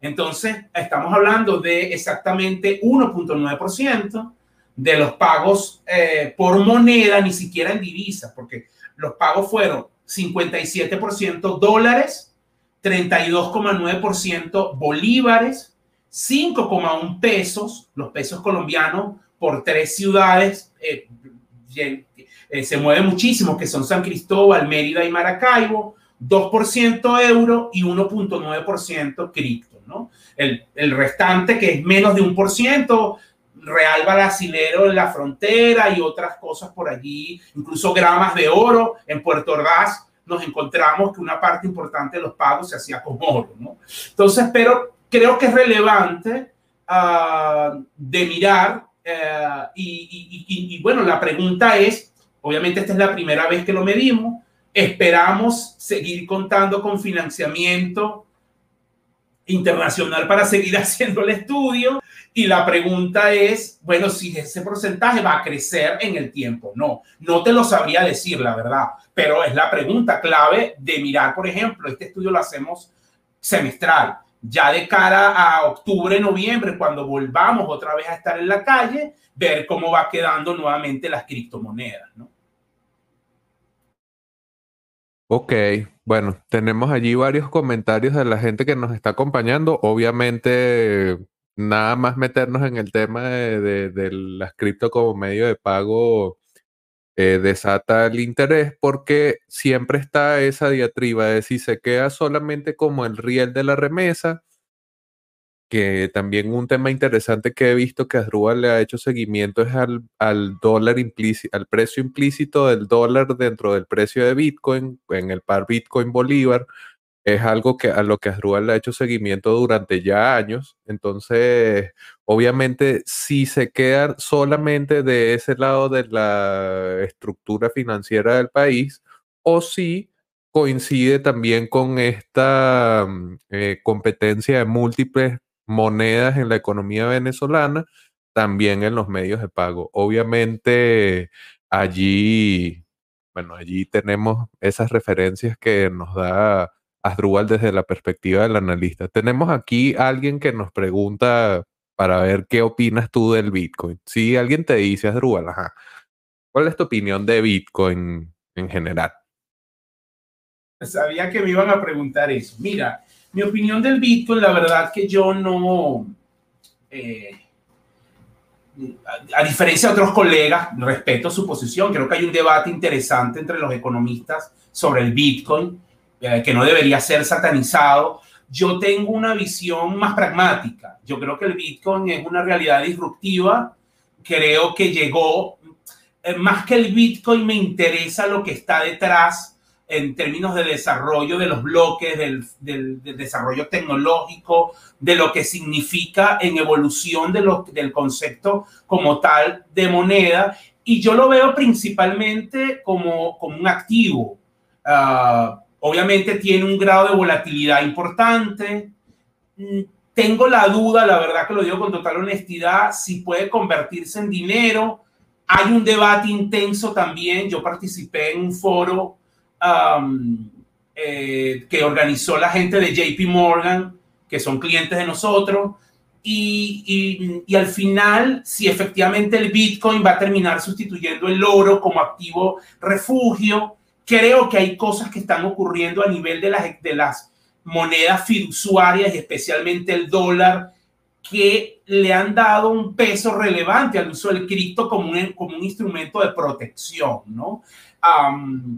Entonces, estamos hablando de exactamente 1.9% de los pagos eh, por moneda, ni siquiera en divisas, porque los pagos fueron 57% dólares, 32,9% bolívares, 5,1 pesos, los pesos colombianos por tres ciudades, eh, eh, se mueve muchísimo, que son San Cristóbal, Mérida y Maracaibo, 2% euro y 1.9% cripto, ¿no? El, el, restante, que es menos de un por ciento, real brasilero en la frontera y otras cosas por allí, incluso gramas de oro en Puerto Ordaz, nos encontramos que una parte importante de los pagos se hacía con oro, ¿no? Entonces, pero creo que es relevante uh, de mirar uh, y bueno, la pregunta es, obviamente esta es la primera vez que lo medimos, esperamos seguir contando con financiamiento internacional para seguir haciendo el estudio y la pregunta es, bueno, si ese porcentaje va a crecer en el tiempo. No, no te lo sabría decir, la verdad, pero es la pregunta clave de mirar, por ejemplo, este estudio lo hacemos semestral. Ya de cara a octubre, noviembre, cuando volvamos otra vez a estar en la calle, ver cómo va quedando nuevamente las criptomonedas, ¿no? Ok, bueno, tenemos allí varios comentarios de la gente que nos está acompañando. Obviamente, nada más meternos en el tema de, de, las cripto como medio de pago eh, desata el interés porque siempre está esa diatriba de si se queda solamente como el riel de la remesa que también un tema interesante que he visto que Asdrúbal le ha hecho seguimiento es al, al dólar implícito, al precio implícito del dólar dentro del precio de Bitcoin, en el par Bitcoin Bolívar. Es algo que a lo que Asdrúbal le ha hecho seguimiento durante ya años. Entonces, obviamente, si se queda solamente de ese lado de la estructura financiera del país, o si coincide también con esta mm, eh, competencia de múltiples monedas en la economía venezolana, también en los medios de pago. Obviamente allí, bueno, allí tenemos esas referencias que nos da Asdrúbal desde la perspectiva del analista. Tenemos aquí alguien que nos pregunta para ver qué opinas tú del Bitcoin. Si alguien te dice, Asdrúbal, ajá, ¿cuál es tu opinión de Bitcoin en general? Sabía que me iban a preguntar eso. Mira, mi opinión del Bitcoin, la verdad que yo no, eh, a, diferencia de otros colegas, respeto su posición. Creo que hay un debate interesante entre los economistas sobre el Bitcoin, eh, que no debería ser satanizado. Yo tengo una visión más pragmática. Yo creo que el Bitcoin es una realidad disruptiva. Creo que llegó, eh, más que el Bitcoin, me interesa lo que está detrás en términos de desarrollo de los bloques, del, del, desarrollo tecnológico, de lo que significa en evolución de lo, del concepto como tal de moneda. Y yo lo veo principalmente como, como un activo. Uh, obviamente tiene un grado de volatilidad importante. Mm, tengo la duda, la verdad que lo digo con total honestidad, si puede convertirse en dinero. Hay un debate intenso también. Yo participé en un foro eh, que organizó la gente de JP Morgan, que son clientes de nosotros, y, al final, si efectivamente el Bitcoin va a terminar sustituyendo el oro como activo refugio, creo que hay cosas que están ocurriendo a nivel de las, de las monedas fiduciarias y especialmente el dólar, que le han dado un peso relevante al uso del cripto como un, como un instrumento de protección, ¿no?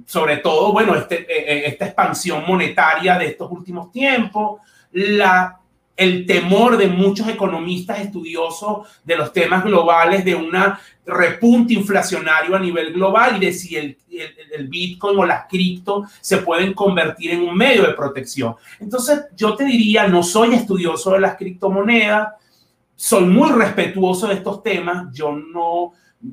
Sobre todo, bueno, este, eh, eh, esta expansión monetaria de estos últimos tiempos, la, el temor de muchos economistas estudiosos de los temas globales de una repunte inflacionario a nivel global y de si el, el, el, Bitcoin o las cripto se pueden convertir en un medio de protección. Entonces, yo te diría, no soy estudioso de las criptomonedas, soy muy respetuoso de estos temas, yo no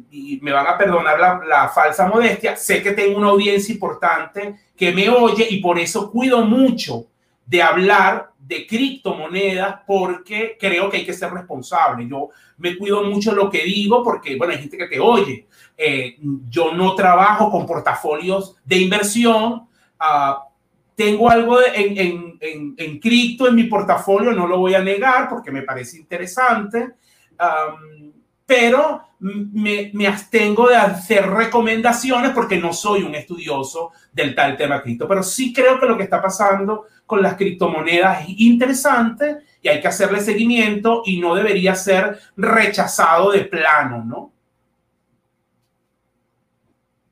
y me van a perdonar la, falsa modestia, sé que tengo una audiencia importante que me oye y por eso cuido mucho de hablar de criptomonedas porque creo que hay que ser responsable. Yo me cuido mucho lo que digo porque, bueno, hay gente que te oye. Eh, yo no trabajo con portafolios de inversión. Uh, tengo algo en, en, en, en, cripto en mi portafolio, no lo voy a negar porque me parece interesante. Um, pero me, me, abstengo de hacer recomendaciones porque no soy un estudioso del tal tema cripto. Pero sí creo que lo que está pasando con las criptomonedas es interesante y hay que hacerle seguimiento y no debería ser rechazado de plano, ¿no?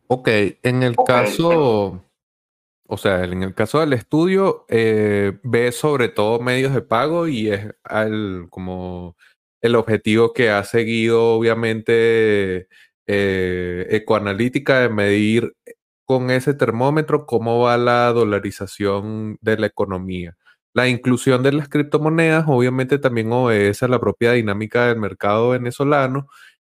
Ok, en el caso, o sea, en el caso del estudio, eh, ve sobre todo medios de pago y es al, como el objetivo que ha seguido, obviamente, eh, Ecoanalítica de medir con ese termómetro cómo va la dolarización de la economía. La inclusión de las criptomonedas obviamente también obedece a la propia dinámica del mercado venezolano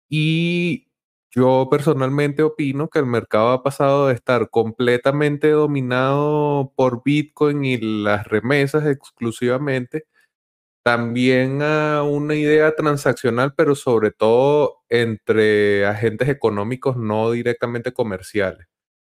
y yo personalmente opino que el mercado ha pasado de estar completamente dominado por Bitcoin y las remesas exclusivamente también a una idea transaccional, pero sobre todo entre agentes económicos no directamente comerciales.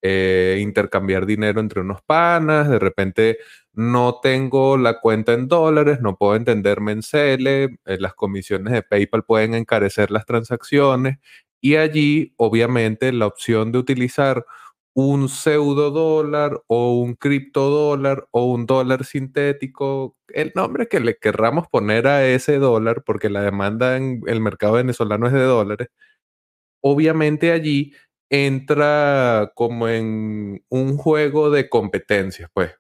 Eh, intercambiar dinero entre unos panas, de repente no tengo la cuenta en dólares, no puedo entenderme en CELE, eh, las comisiones de PayPal pueden encarecer las transacciones y allí obviamente la opción de utilizar un pseudo dólar o un criptodólar o un dólar sintético, el nombre que le querramos poner a ese dólar, porque la demanda en el mercado venezolano es de dólares, obviamente allí entra como en un juego de competencias, pues.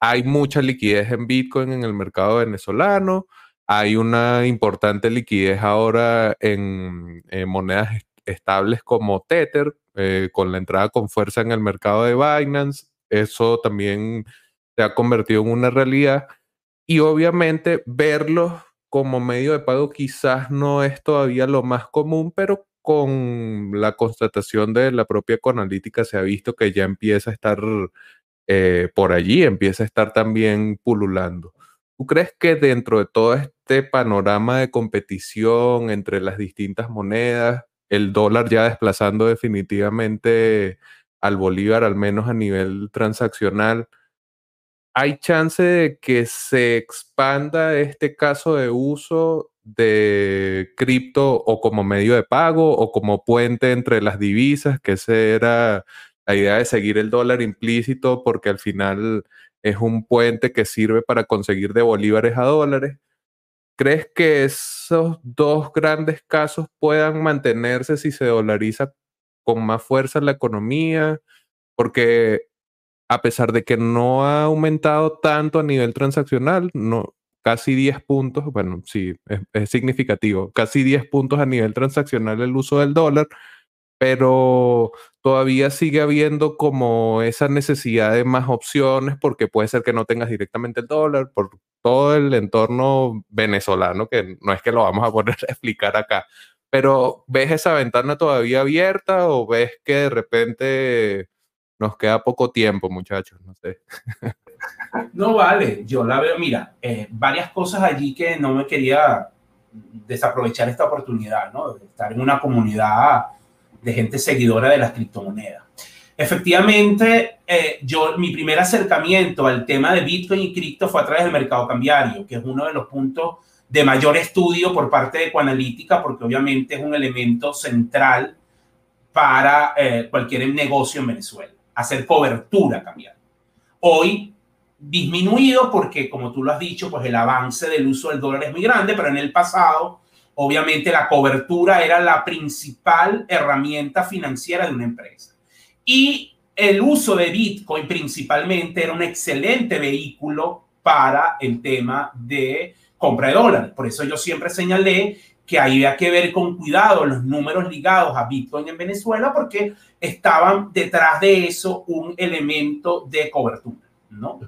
Hay mucha liquidez en Bitcoin en el mercado venezolano, hay una importante liquidez ahora en, monedas estables como Tether, eh, con la entrada con fuerza en el mercado de Binance. Eso también se ha convertido en una realidad. Y obviamente verlos como medio de pago quizás no es todavía lo más común, pero con la constatación de la propia ecoanalítica se ha visto que ya empieza a estar eh, por allí, empieza a estar también pululando. ¿Tú crees que dentro de todo este panorama de competición entre las distintas monedas, el dólar ya desplazando definitivamente al bolívar, al menos a nivel transaccional, hay chance de que se expanda este caso de uso de cripto o como medio de pago o como puente entre las divisas, que esa era la idea de seguir el dólar implícito porque al final es un puente que sirve para conseguir de bolívares a dólares. ¿Crees que esos dos grandes casos puedan mantenerse si se dolariza con más fuerza la economía? Porque a pesar de que no ha aumentado tanto a nivel transaccional, no, casi 10 puntos, bueno, sí, es, significativo, casi 10 puntos a nivel transaccional el uso del dólar, pero todavía sigue habiendo como esa necesidad de más opciones porque puede ser que no tengas directamente el dólar por todo el entorno venezolano, que no es que lo vamos a poner a explicar acá, pero ¿ves esa ventana todavía abierta o ves que de repente nos queda poco tiempo, muchachos? No sé. No vale, yo la veo, mira, eh, varias cosas allí que no me quería desaprovechar esta oportunidad, ¿no? Estar en una comunidad de gente seguidora de las criptomonedas. Efectivamente, eh, yo mi primer acercamiento al tema de Bitcoin y cripto fue a través del mercado cambiario, que es uno de los puntos de mayor estudio por parte de Ecoanalítica, porque obviamente es un elemento central para eh, cualquier negocio en Venezuela, hacer cobertura cambiaria. Hoy disminuido porque, como tú lo has dicho, pues el avance del uso del dólar es muy grande, pero en el pasado, obviamente, la cobertura era la principal herramienta financiera de una empresa. Y el uso de Bitcoin principalmente era un excelente vehículo para el tema de compra de dólares. Por eso yo siempre señalé que había que ver con cuidado los números ligados a Bitcoin en Venezuela porque estaban detrás de eso un elemento de cobertura, ¿no?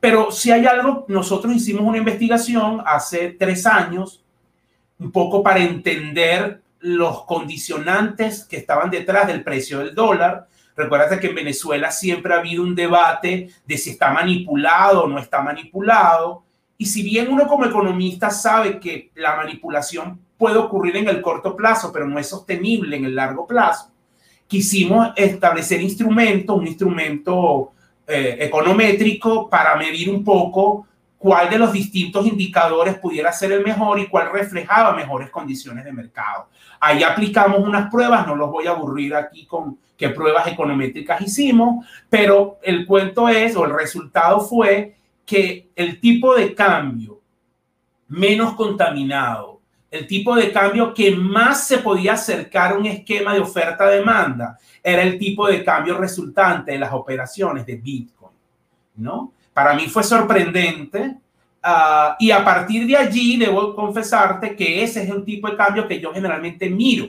pero si hay algo, nosotros hicimos una investigación hace tres años, un poco para entender los condicionantes que estaban detrás del precio del dólar. Recuerda que en Venezuela siempre ha habido un debate de si está manipulado o no está manipulado. Y si bien uno como economista sabe que la manipulación puede ocurrir en el corto plazo, pero no es sostenible en el largo plazo, quisimos establecer instrumentos, un instrumento eh, econométrico para medir un poco cuál de los distintos indicadores pudiera ser el mejor y cuál reflejaba mejores condiciones de mercado. Ahí aplicamos unas pruebas, no los voy a aburrir aquí con qué pruebas econométricas hicimos, pero el cuento es, o el resultado fue que el tipo de cambio menos contaminado, el tipo de cambio que más se podía acercar a un esquema de oferta-demanda era el tipo de cambio resultante de las operaciones de Bitcoin, ¿no? Para mí fue sorprendente ah, y a partir de allí debo confesarte que ese es el tipo de cambio que yo generalmente miro.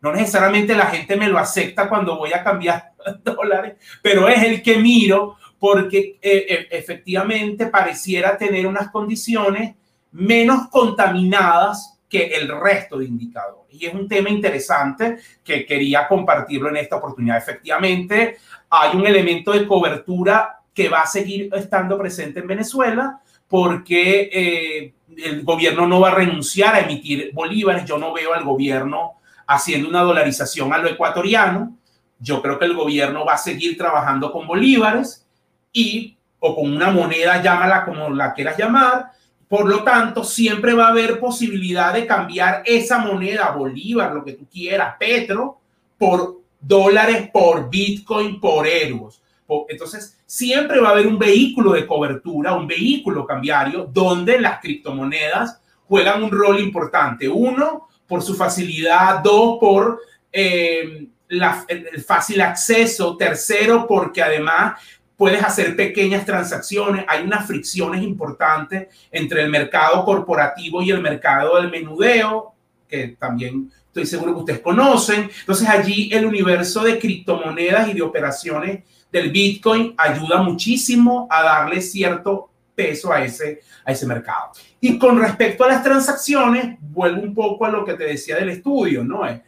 No necesariamente la gente me lo acepta cuando voy a cambiar dólares, pero es el que miro porque eh, eh, efectivamente pareciera tener unas condiciones menos contaminadas que el resto de indicadores. Y es un tema interesante que quería compartirlo en esta oportunidad. Efectivamente, hay un elemento de cobertura que va a seguir estando presente en Venezuela porque eh, el gobierno no va a renunciar a emitir bolívares. Yo no veo al gobierno haciendo una dolarización a lo ecuatoriano. Yo creo que el gobierno va a seguir trabajando con bolívares y o con una moneda, llámala como la quieras llamar, por lo tanto, siempre va a haber posibilidad de cambiar esa moneda, bolívar, lo que tú quieras, petro, por dólares, por bitcoin, por euros. Entonces, siempre va a haber un vehículo de cobertura, un vehículo cambiario, donde las criptomonedas juegan un rol importante. Uno, por su facilidad. Dos, por eh, el fácil acceso. Tercero, porque además puedes hacer pequeñas transacciones, hay unas fricciones importantes entre el mercado corporativo y el mercado del menudeo, que también estoy seguro que ustedes conocen. Entonces allí el universo de criptomonedas y de operaciones del Bitcoin ayuda muchísimo a darle cierto peso a ese, a ese mercado. Y con respecto a las transacciones, vuelvo un poco a lo que te decía del estudio, ¿no? Es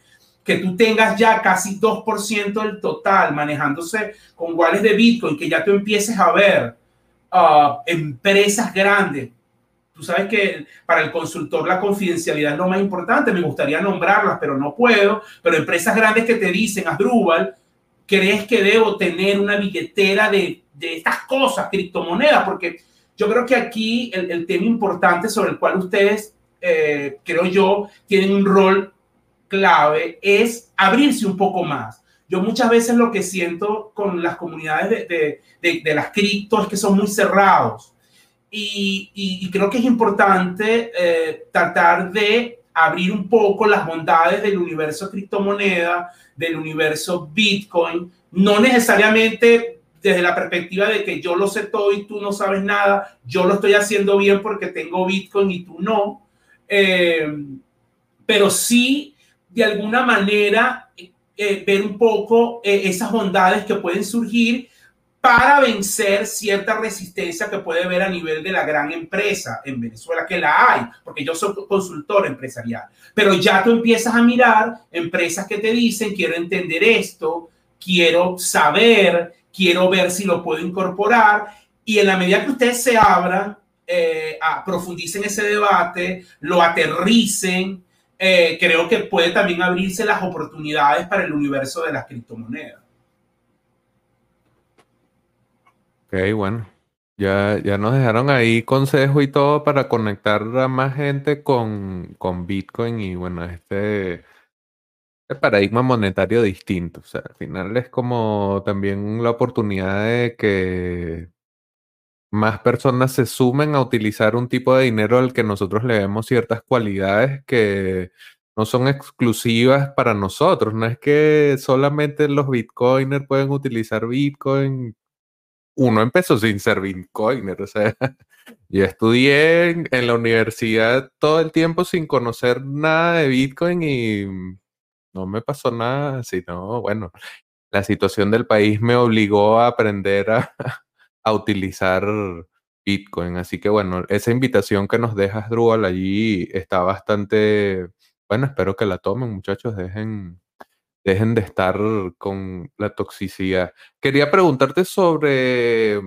que tú tengas ya casi 2% del total manejándose con wallets de Bitcoin, que ya tú empieces a ver uh, empresas grandes. Tú sabes que para el consultor la confidencialidad es lo más importante. Me gustaría nombrarlas, pero no puedo. Pero empresas grandes que te dicen, Asdrúbal, ¿crees que debo tener una billetera de, de estas cosas, criptomonedas? Porque yo creo que aquí el, el tema importante sobre el cual ustedes, eh, creo yo, tienen un rol clave es abrirse un poco más. Yo muchas veces lo que siento con las comunidades de, de, de, las cripto es que son muy cerrados. Y, y, y creo que es importante eh, tratar de abrir un poco las bondades del universo criptomoneda, del universo Bitcoin, no necesariamente desde la perspectiva de que yo lo sé todo y tú no sabes nada, yo lo estoy haciendo bien porque tengo Bitcoin y tú no, eh, pero sí de alguna manera eh, ver un poco eh, esas bondades que pueden surgir para vencer cierta resistencia que puede haber a nivel de la gran empresa en Venezuela, que la hay, porque yo soy consultor empresarial. Pero ya tú empiezas a mirar empresas que te dicen, quiero entender esto, quiero saber, quiero ver si lo puedo incorporar. Y en la medida que ustedes se abran, eh, profundicen ese debate, lo aterricen, eh, creo que puede también abrirse las oportunidades para el universo de las criptomonedas. Ok, bueno. Ya, ya nos dejaron ahí consejo y todo para conectar a más gente con, con Bitcoin y bueno, este, este paradigma monetario distinto. O sea, al final es como también la oportunidad de que más personas se sumen a utilizar un tipo de dinero al que nosotros le vemos ciertas cualidades que no son exclusivas para nosotros. No es que solamente los bitcoiners pueden utilizar bitcoin. Uno empezó sin ser bitcoiner. O sea, yo estudié en, la universidad todo el tiempo sin conocer nada de bitcoin y no me pasó nada, sino, bueno, la situación del país me obligó a aprender a, a utilizar Bitcoin. Así que bueno, esa invitación que nos dejas, Drupal, allí está bastante, bueno, espero que la tomen, muchachos, dejen, dejen de estar con la toxicidad. Quería preguntarte sobre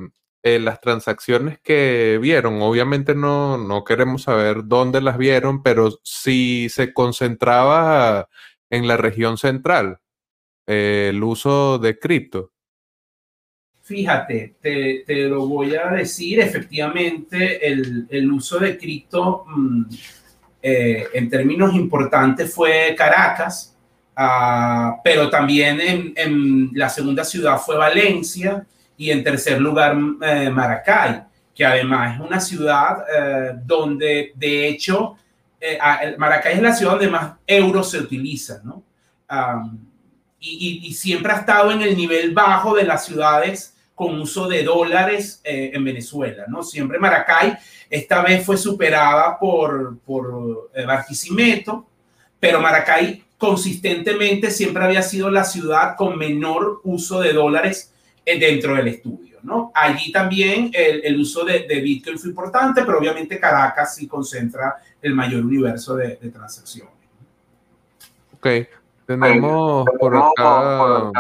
eh, las transacciones que vieron. Obviamente no, no queremos saber dónde las vieron, pero si se concentraba en la región central eh, el uso de cripto. Fíjate, te, te, lo voy a decir, efectivamente el, el uso de cripto mmm, eh, en términos importantes fue Caracas, uh, pero también en, en, la segunda ciudad fue Valencia y en tercer lugar eh, Maracay, que además es una ciudad eh, donde de hecho Maracay es la ciudad donde más euros se utilizan, ¿no? Um, y, y, y, siempre ha estado en el nivel bajo de las ciudades con uso de dólares eh, en Venezuela, ¿no? Siempre Maracay, esta vez fue superada por, por eh, Barquisimeto, pero Maracay consistentemente siempre había sido la ciudad con menor uso de dólares eh, dentro del estudio, ¿no? Allí también el, el uso de, de, Bitcoin fue importante, pero obviamente Caracas sí concentra el mayor universo de, de transacciones. Ok, tenemos. Por acá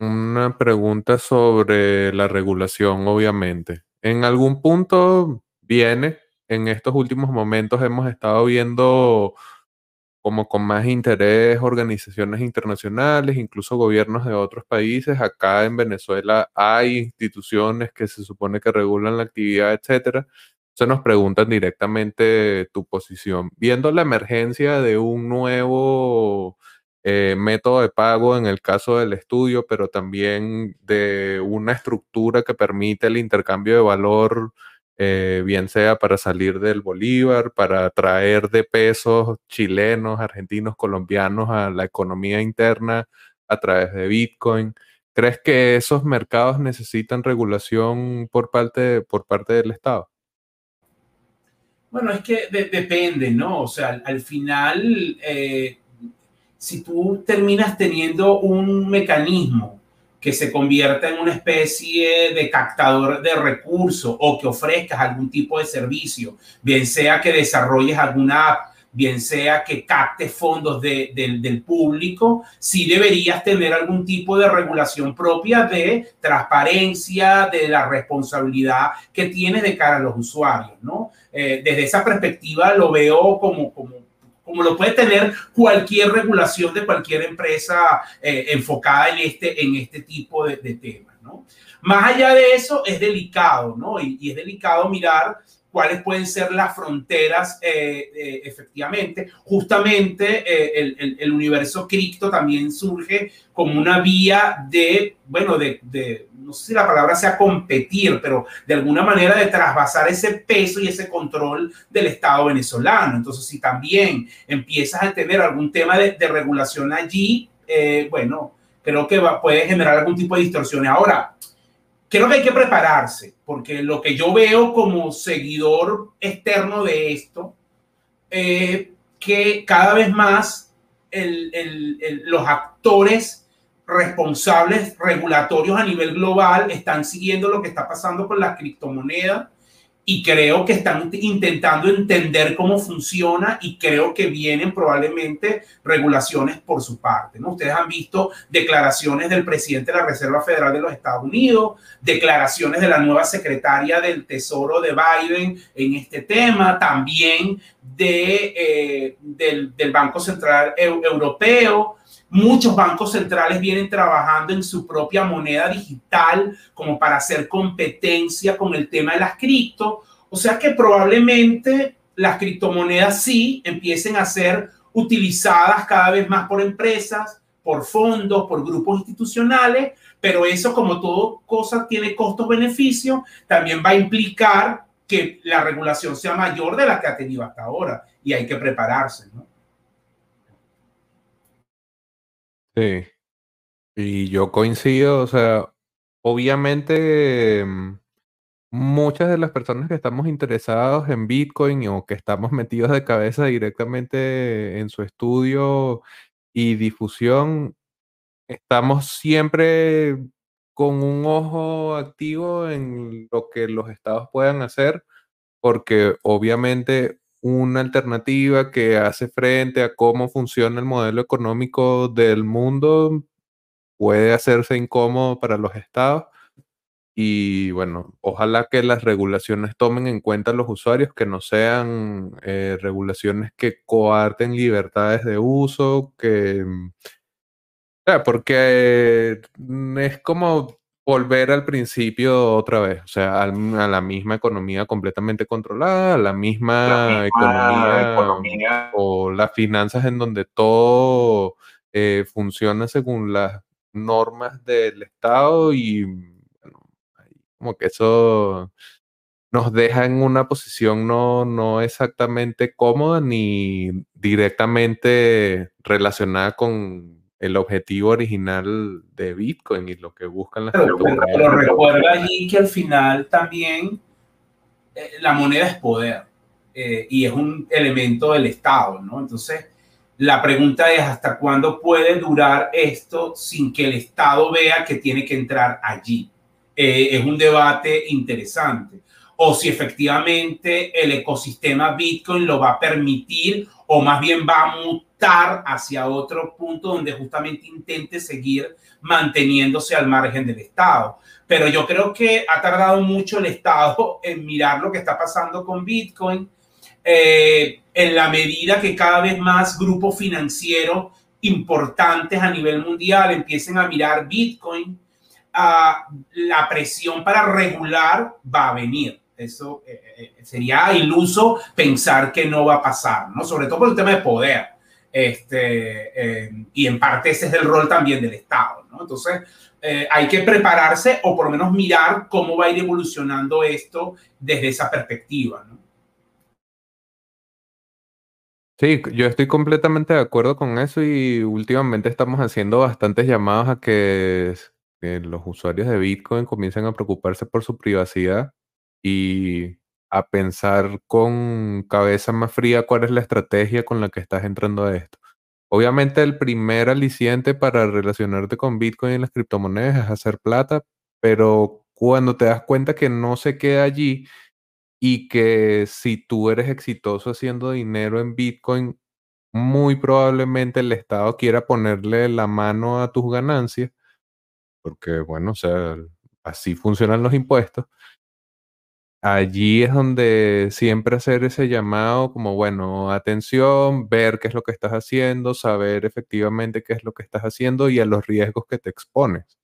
una pregunta sobre la regulación, obviamente. En algún punto viene, en estos últimos momentos hemos estado viendo como con más interés organizaciones internacionales, incluso gobiernos de otros países. Acá en Venezuela hay instituciones que se supone que regulan la actividad, etcétera. Se nos preguntan directamente tu posición. Viendo la emergencia de un nuevo eh, método de pago en el caso del estudio, pero también de una estructura que permite el intercambio de valor, eh, bien sea para salir del bolívar, para traer de pesos chilenos, argentinos, colombianos a la economía interna a través de Bitcoin. ¿Crees que esos mercados necesitan regulación por parte, por parte del Estado? Bueno, es que depende, ¿no? O sea, al, final, eh, si tú terminas teniendo un mecanismo que se convierta en una especie de captador de recursos o que ofrezcas algún tipo de servicio, bien sea que desarrolles alguna app, bien sea que capte fondos del público, sí deberías tener algún tipo de regulación propia de transparencia, de la responsabilidad que tienes de cara a los usuarios, ¿no? Eh, desde esa perspectiva lo veo como, como, como lo puede tener cualquier regulación de cualquier empresa eh, enfocada en este, en este tipo de, temas, ¿no? Más allá de eso, es delicado, ¿no? Y, y es delicado mirar cuáles pueden ser las fronteras eh, eh, efectivamente. Justamente eh, el, universo cripto también surge como una vía de, bueno, de, no sé si la palabra sea competir, pero de alguna manera de trasvasar ese peso y ese control del Estado venezolano. Entonces, si también empiezas a tener algún tema de, regulación allí, bueno, creo que va, puede generar algún tipo de distorsiones. Ahora, creo que hay que prepararse, porque lo que yo veo como seguidor externo de esto, eh, que cada vez más los actores responsables regulatorios a nivel global están siguiendo lo que está pasando con la criptomoneda y creo que están intentando entender cómo funciona y creo que vienen probablemente regulaciones por su parte. Ustedes han visto declaraciones del presidente de la Reserva Federal de los Estados Unidos, declaraciones de la nueva secretaria del Tesoro de Biden en este tema, también de, eh, del, Banco Central Europeo. Muchos bancos centrales vienen trabajando en su propia moneda digital como para hacer competencia con el tema de las cripto. O sea que probablemente las criptomonedas sí empiecen a ser utilizadas cada vez más por empresas, por fondos, por grupos institucionales, pero eso como todo cosa tiene costos-beneficios, también va a implicar que la regulación sea mayor de la que ha tenido hasta ahora y hay que prepararse, ¿no? Sí. Y yo coincido, o sea, obviamente mm, muchas de las personas que estamos interesados en Bitcoin o que estamos metidos de cabeza directamente en su estudio y difusión, estamos siempre con un ojo activo en lo que los estados puedan hacer, porque obviamente una alternativa que hace frente a cómo funciona el modelo económico del mundo puede hacerse incómodo para los estados. Y bueno, ojalá que las regulaciones tomen en cuenta a los usuarios, que no sean eh, regulaciones que coarten libertades de uso, que... porque mm, es como volver al principio otra vez, o sea, a, la misma economía completamente controlada, a la misma, economía, o las finanzas en donde todo eh, funciona según las normas del Estado y bueno, como que eso nos deja en una posición no, no exactamente cómoda ni directamente relacionada con el objetivo original de Bitcoin y lo que buscan las pero, pero, recuerda allí que al final también eh, la moneda es poder eh, y es un elemento del Estado, ¿no? Entonces, la pregunta es hasta cuándo puede durar esto sin que el Estado vea que tiene que entrar allí. Eh, es un debate interesante. O si efectivamente el ecosistema Bitcoin lo va a permitir o más bien va a hacia otro punto donde justamente intente seguir manteniéndose al margen del Estado. Pero yo creo que ha tardado mucho el Estado en mirar lo que está pasando con Bitcoin, eh, en la medida que cada vez más grupos financieros importantes a nivel mundial empiecen a mirar Bitcoin, ah, la presión para regular va a venir. Eso eh, eh, sería iluso pensar que no va a pasar, ¿no? Sobre todo por el tema de poder. Este, eh, y en parte ese es el rol también del Estado, ¿no? Entonces, hay que prepararse o por lo menos mirar cómo va a ir evolucionando esto desde esa perspectiva. Sí, yo estoy completamente de acuerdo con eso y últimamente estamos haciendo bastantes llamados a que los usuarios de Bitcoin comiencen a preocuparse por su privacidad y a pensar con cabeza más fría cuál es la estrategia con la que estás entrando a esto. Obviamente el primer aliciente para relacionarte con Bitcoin y las criptomonedas es hacer plata, pero cuando te das cuenta que no se queda allí y que si tú eres exitoso haciendo dinero en Bitcoin, muy probablemente el Estado quiera ponerle la mano a tus ganancias, porque bueno, o sea, así funcionan los impuestos. Allí es donde siempre hacer ese llamado como, bueno, atención, ver qué es lo que estás haciendo, saber efectivamente qué es lo que estás haciendo y a los riesgos que te expones.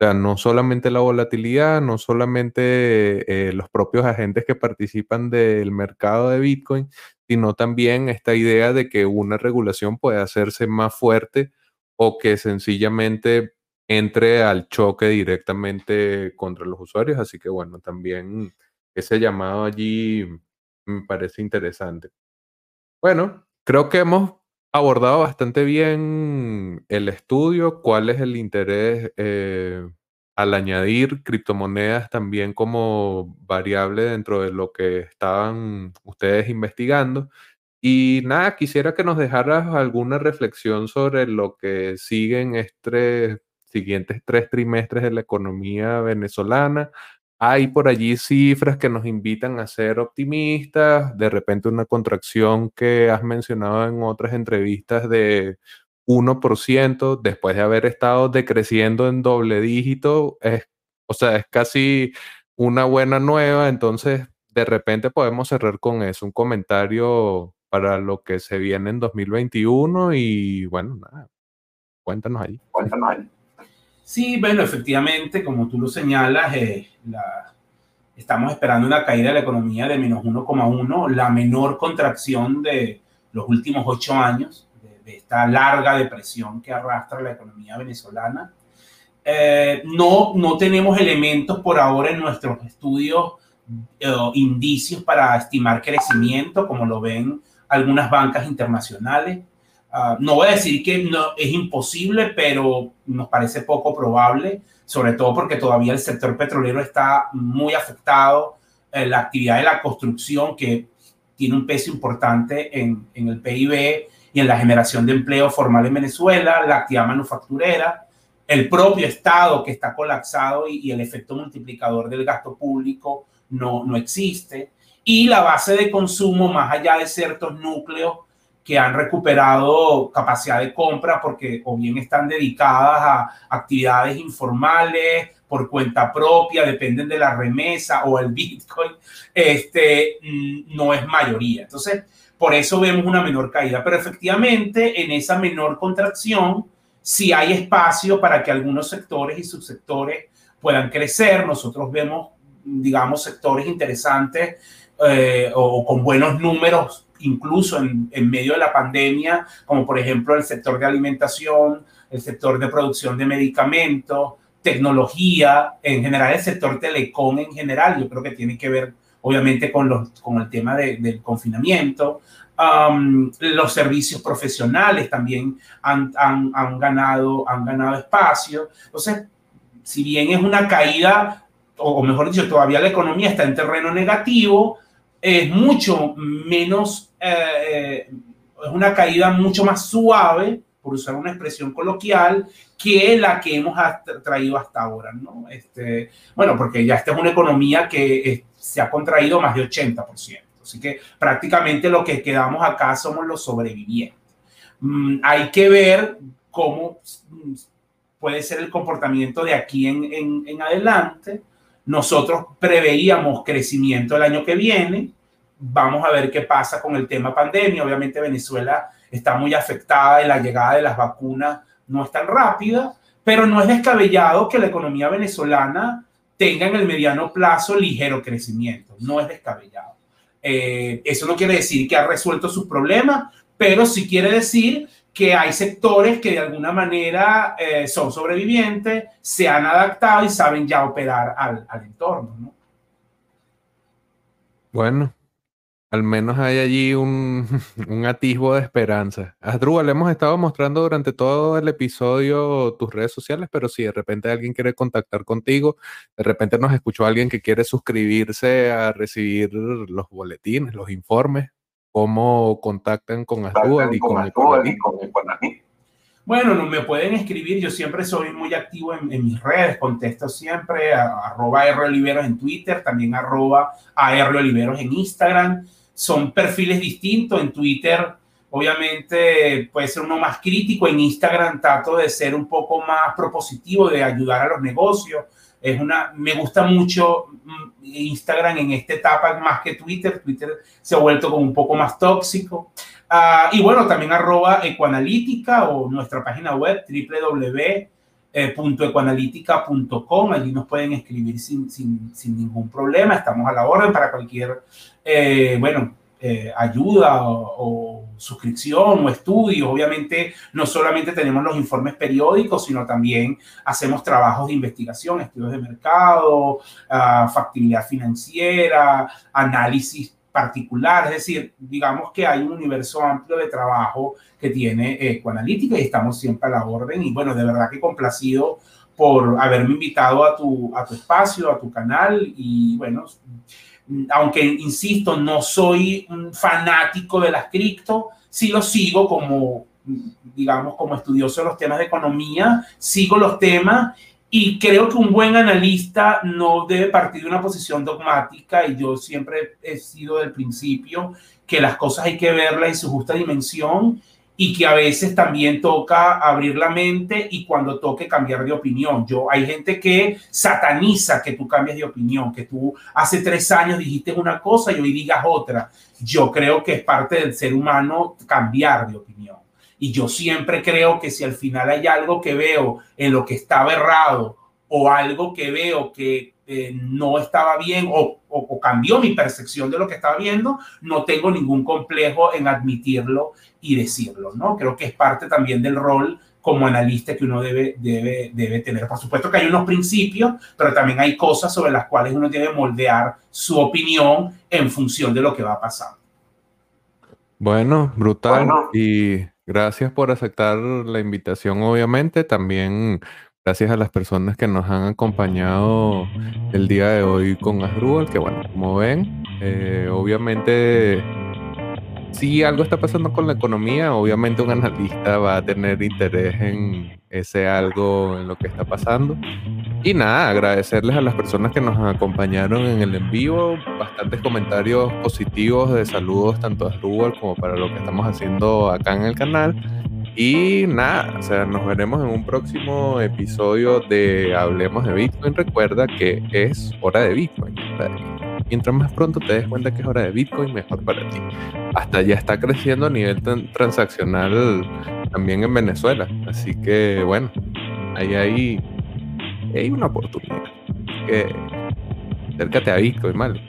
O sea, no solamente la volatilidad, no solamente eh, los propios agentes que participan del mercado de Bitcoin, sino también esta idea de que una regulación puede hacerse más fuerte o que sencillamente entre al choque directamente contra los usuarios. Así que bueno, también ese llamado allí me parece interesante. Bueno, creo que hemos abordado bastante bien el estudio, cuál es el interés eh, al añadir criptomonedas también como variable dentro de lo que estaban ustedes investigando. Y nada, quisiera que nos dejaras alguna reflexión sobre lo que siguen estos siguientes tres trimestres de la economía venezolana, hay por allí cifras que nos invitan a ser optimistas, de repente una contracción que has mencionado en otras entrevistas de 1%, después de haber estado decreciendo en doble dígito, es, o sea, es casi una buena nueva, entonces de repente podemos cerrar con eso, un comentario para lo que se viene en 2021 y bueno, nada, cuéntanos ahí. Cuéntanos ahí. Sí, bueno, efectivamente, como tú lo señalas, eh, estamos esperando una caída de la economía de menos 1,1, la menor contracción de los últimos ocho años, de, esta larga depresión que arrastra la economía venezolana. Eh, no, no tenemos elementos por ahora en nuestros estudios, eh, indicios para estimar crecimiento, como lo ven algunas bancas internacionales. Ah, no voy a decir que no, es imposible, pero nos parece poco probable, sobre todo porque todavía el sector petrolero está muy afectado, eh, la actividad de la construcción que tiene un peso importante en, el PIB y en la generación de empleo formal en Venezuela, la actividad manufacturera, el propio Estado que está colapsado y, y el efecto multiplicador del gasto público no, no existe, y la base de consumo más allá de ciertos núcleos que han recuperado capacidad de compra porque o bien están dedicadas a actividades informales por cuenta propia, dependen de la remesa o el Bitcoin, este, mm, no es mayoría. Entonces, por eso vemos una menor caída. Pero efectivamente, en esa menor contracción, sí hay espacio para que algunos sectores y subsectores puedan crecer. Nosotros vemos, digamos, sectores interesantes eh, o con buenos números incluso en, medio de la pandemia, como por ejemplo el sector de alimentación, el sector de producción de medicamentos, tecnología, en general el sector telecom en general, yo creo que tiene que ver obviamente con, los, con el tema del confinamiento. los servicios profesionales también han, han, ganado, han ganado espacio. Entonces, si bien es una caída, o mejor dicho, todavía la economía está en terreno negativo, es mucho menos, eh, es una caída mucho más suave, por usar una expresión coloquial, que la que hemos traído hasta ahora, ¿no? Este, bueno, porque ya esta es una economía que se ha contraído más de 80%, así que prácticamente lo que quedamos acá somos los sobrevivientes. Mm, hay que ver cómo puede ser el comportamiento de aquí en, en adelante, nosotros preveíamos crecimiento el año que viene. Vamos a ver qué pasa con el tema pandemia. Obviamente Venezuela está muy afectada y la llegada de las vacunas no es tan rápida, pero no es descabellado que la economía venezolana tenga en el mediano plazo ligero crecimiento. No es descabellado. Eh, eso no quiere decir que ha resuelto sus problemas, pero sí quiere decir que hay sectores que de alguna manera eh, son sobrevivientes, se han adaptado y saben ya operar al, al entorno. ¿no? Bueno, al menos hay allí un, atisbo de esperanza. Asdrúbal, hemos estado mostrando durante todo el episodio tus redes sociales, pero si de repente alguien quiere contactar contigo, de repente nos escuchó alguien que quiere suscribirse a recibir los boletines, los informes, ¿cómo contactan con Asdrúbal y con, el bueno, no me pueden escribir, yo siempre soy muy activo en, mis redes, contesto siempre, a, arroba R Oliveros en Twitter, también arroba AR Oliveros en Instagram. Son perfiles distintos, en Twitter obviamente puede ser uno más crítico, en Instagram trato de ser un poco más propositivo, de ayudar a los negocios. Es una, me gusta mucho mm, Instagram en esta etapa más que Twitter, Twitter se ha vuelto como un poco más tóxico. Ah, y bueno, también arroba ecoanalítica o nuestra página web www.ecoanalítica.com. Allí nos pueden escribir sin, sin, sin, ningún problema. Estamos a la orden para cualquier, eh, bueno, eh, ayuda o, suscripción o estudio. Obviamente, no solamente tenemos los informes periódicos, sino también hacemos trabajos de investigación, estudios de mercado, uh, factibilidad financiera, análisis particular, es decir, digamos que hay un universo amplio de trabajo que tiene Ecoanalítica y estamos siempre a la orden. Y bueno, de verdad que complacido por haberme invitado a tu, a tu espacio, a tu canal. Y bueno, aunque insisto, no soy un fanático de las cripto, sí lo sigo como, digamos, como estudioso de los temas de economía, sigo los temas y creo que un buen analista no debe partir de una posición dogmática y yo siempre he sido del principio que las cosas hay que verlas en su justa dimensión y que a veces también toca abrir la mente y cuando toque cambiar de opinión. Yo hay gente que sataniza que tú cambies de opinión, que tú hace tres años dijiste una cosa y hoy digas otra. Yo creo que es parte del ser humano cambiar de opinión. Y yo siempre creo que si al final hay algo que veo en lo que estaba errado o algo que veo que eh, no estaba bien o, o, cambió mi percepción de lo que estaba viendo, no tengo ningún complejo en admitirlo y decirlo, ¿no? Creo que es parte también del rol como analista que uno debe, debe, debe tener. Por supuesto que hay unos principios, pero también hay cosas sobre las cuales uno debe moldear su opinión en función de lo que va pasando. Bueno, brutal. Y Gracias por aceptar la invitación, obviamente. También gracias a las personas que nos han acompañado el día de hoy con Asdrúbal, que bueno, como ven, eh, obviamente si algo está pasando con la economía, obviamente un analista va a tener interés en ese algo, en lo que está pasando. Y nada, agradecerles a las personas que nos acompañaron en el en vivo, bastantes comentarios positivos de saludos tanto a Rubal como para lo que estamos haciendo acá en el canal. Y nada, o sea, nos veremos en un próximo episodio de Hablemos de Bitcoin. Recuerda que es hora de Bitcoin. Mientras más pronto te des cuenta que es hora de Bitcoin, mejor para ti. Hasta ya está creciendo a nivel transaccional también en Venezuela. Así que bueno, ahí hay hay una oportunidad. Que acércate a Bitcoin, mal.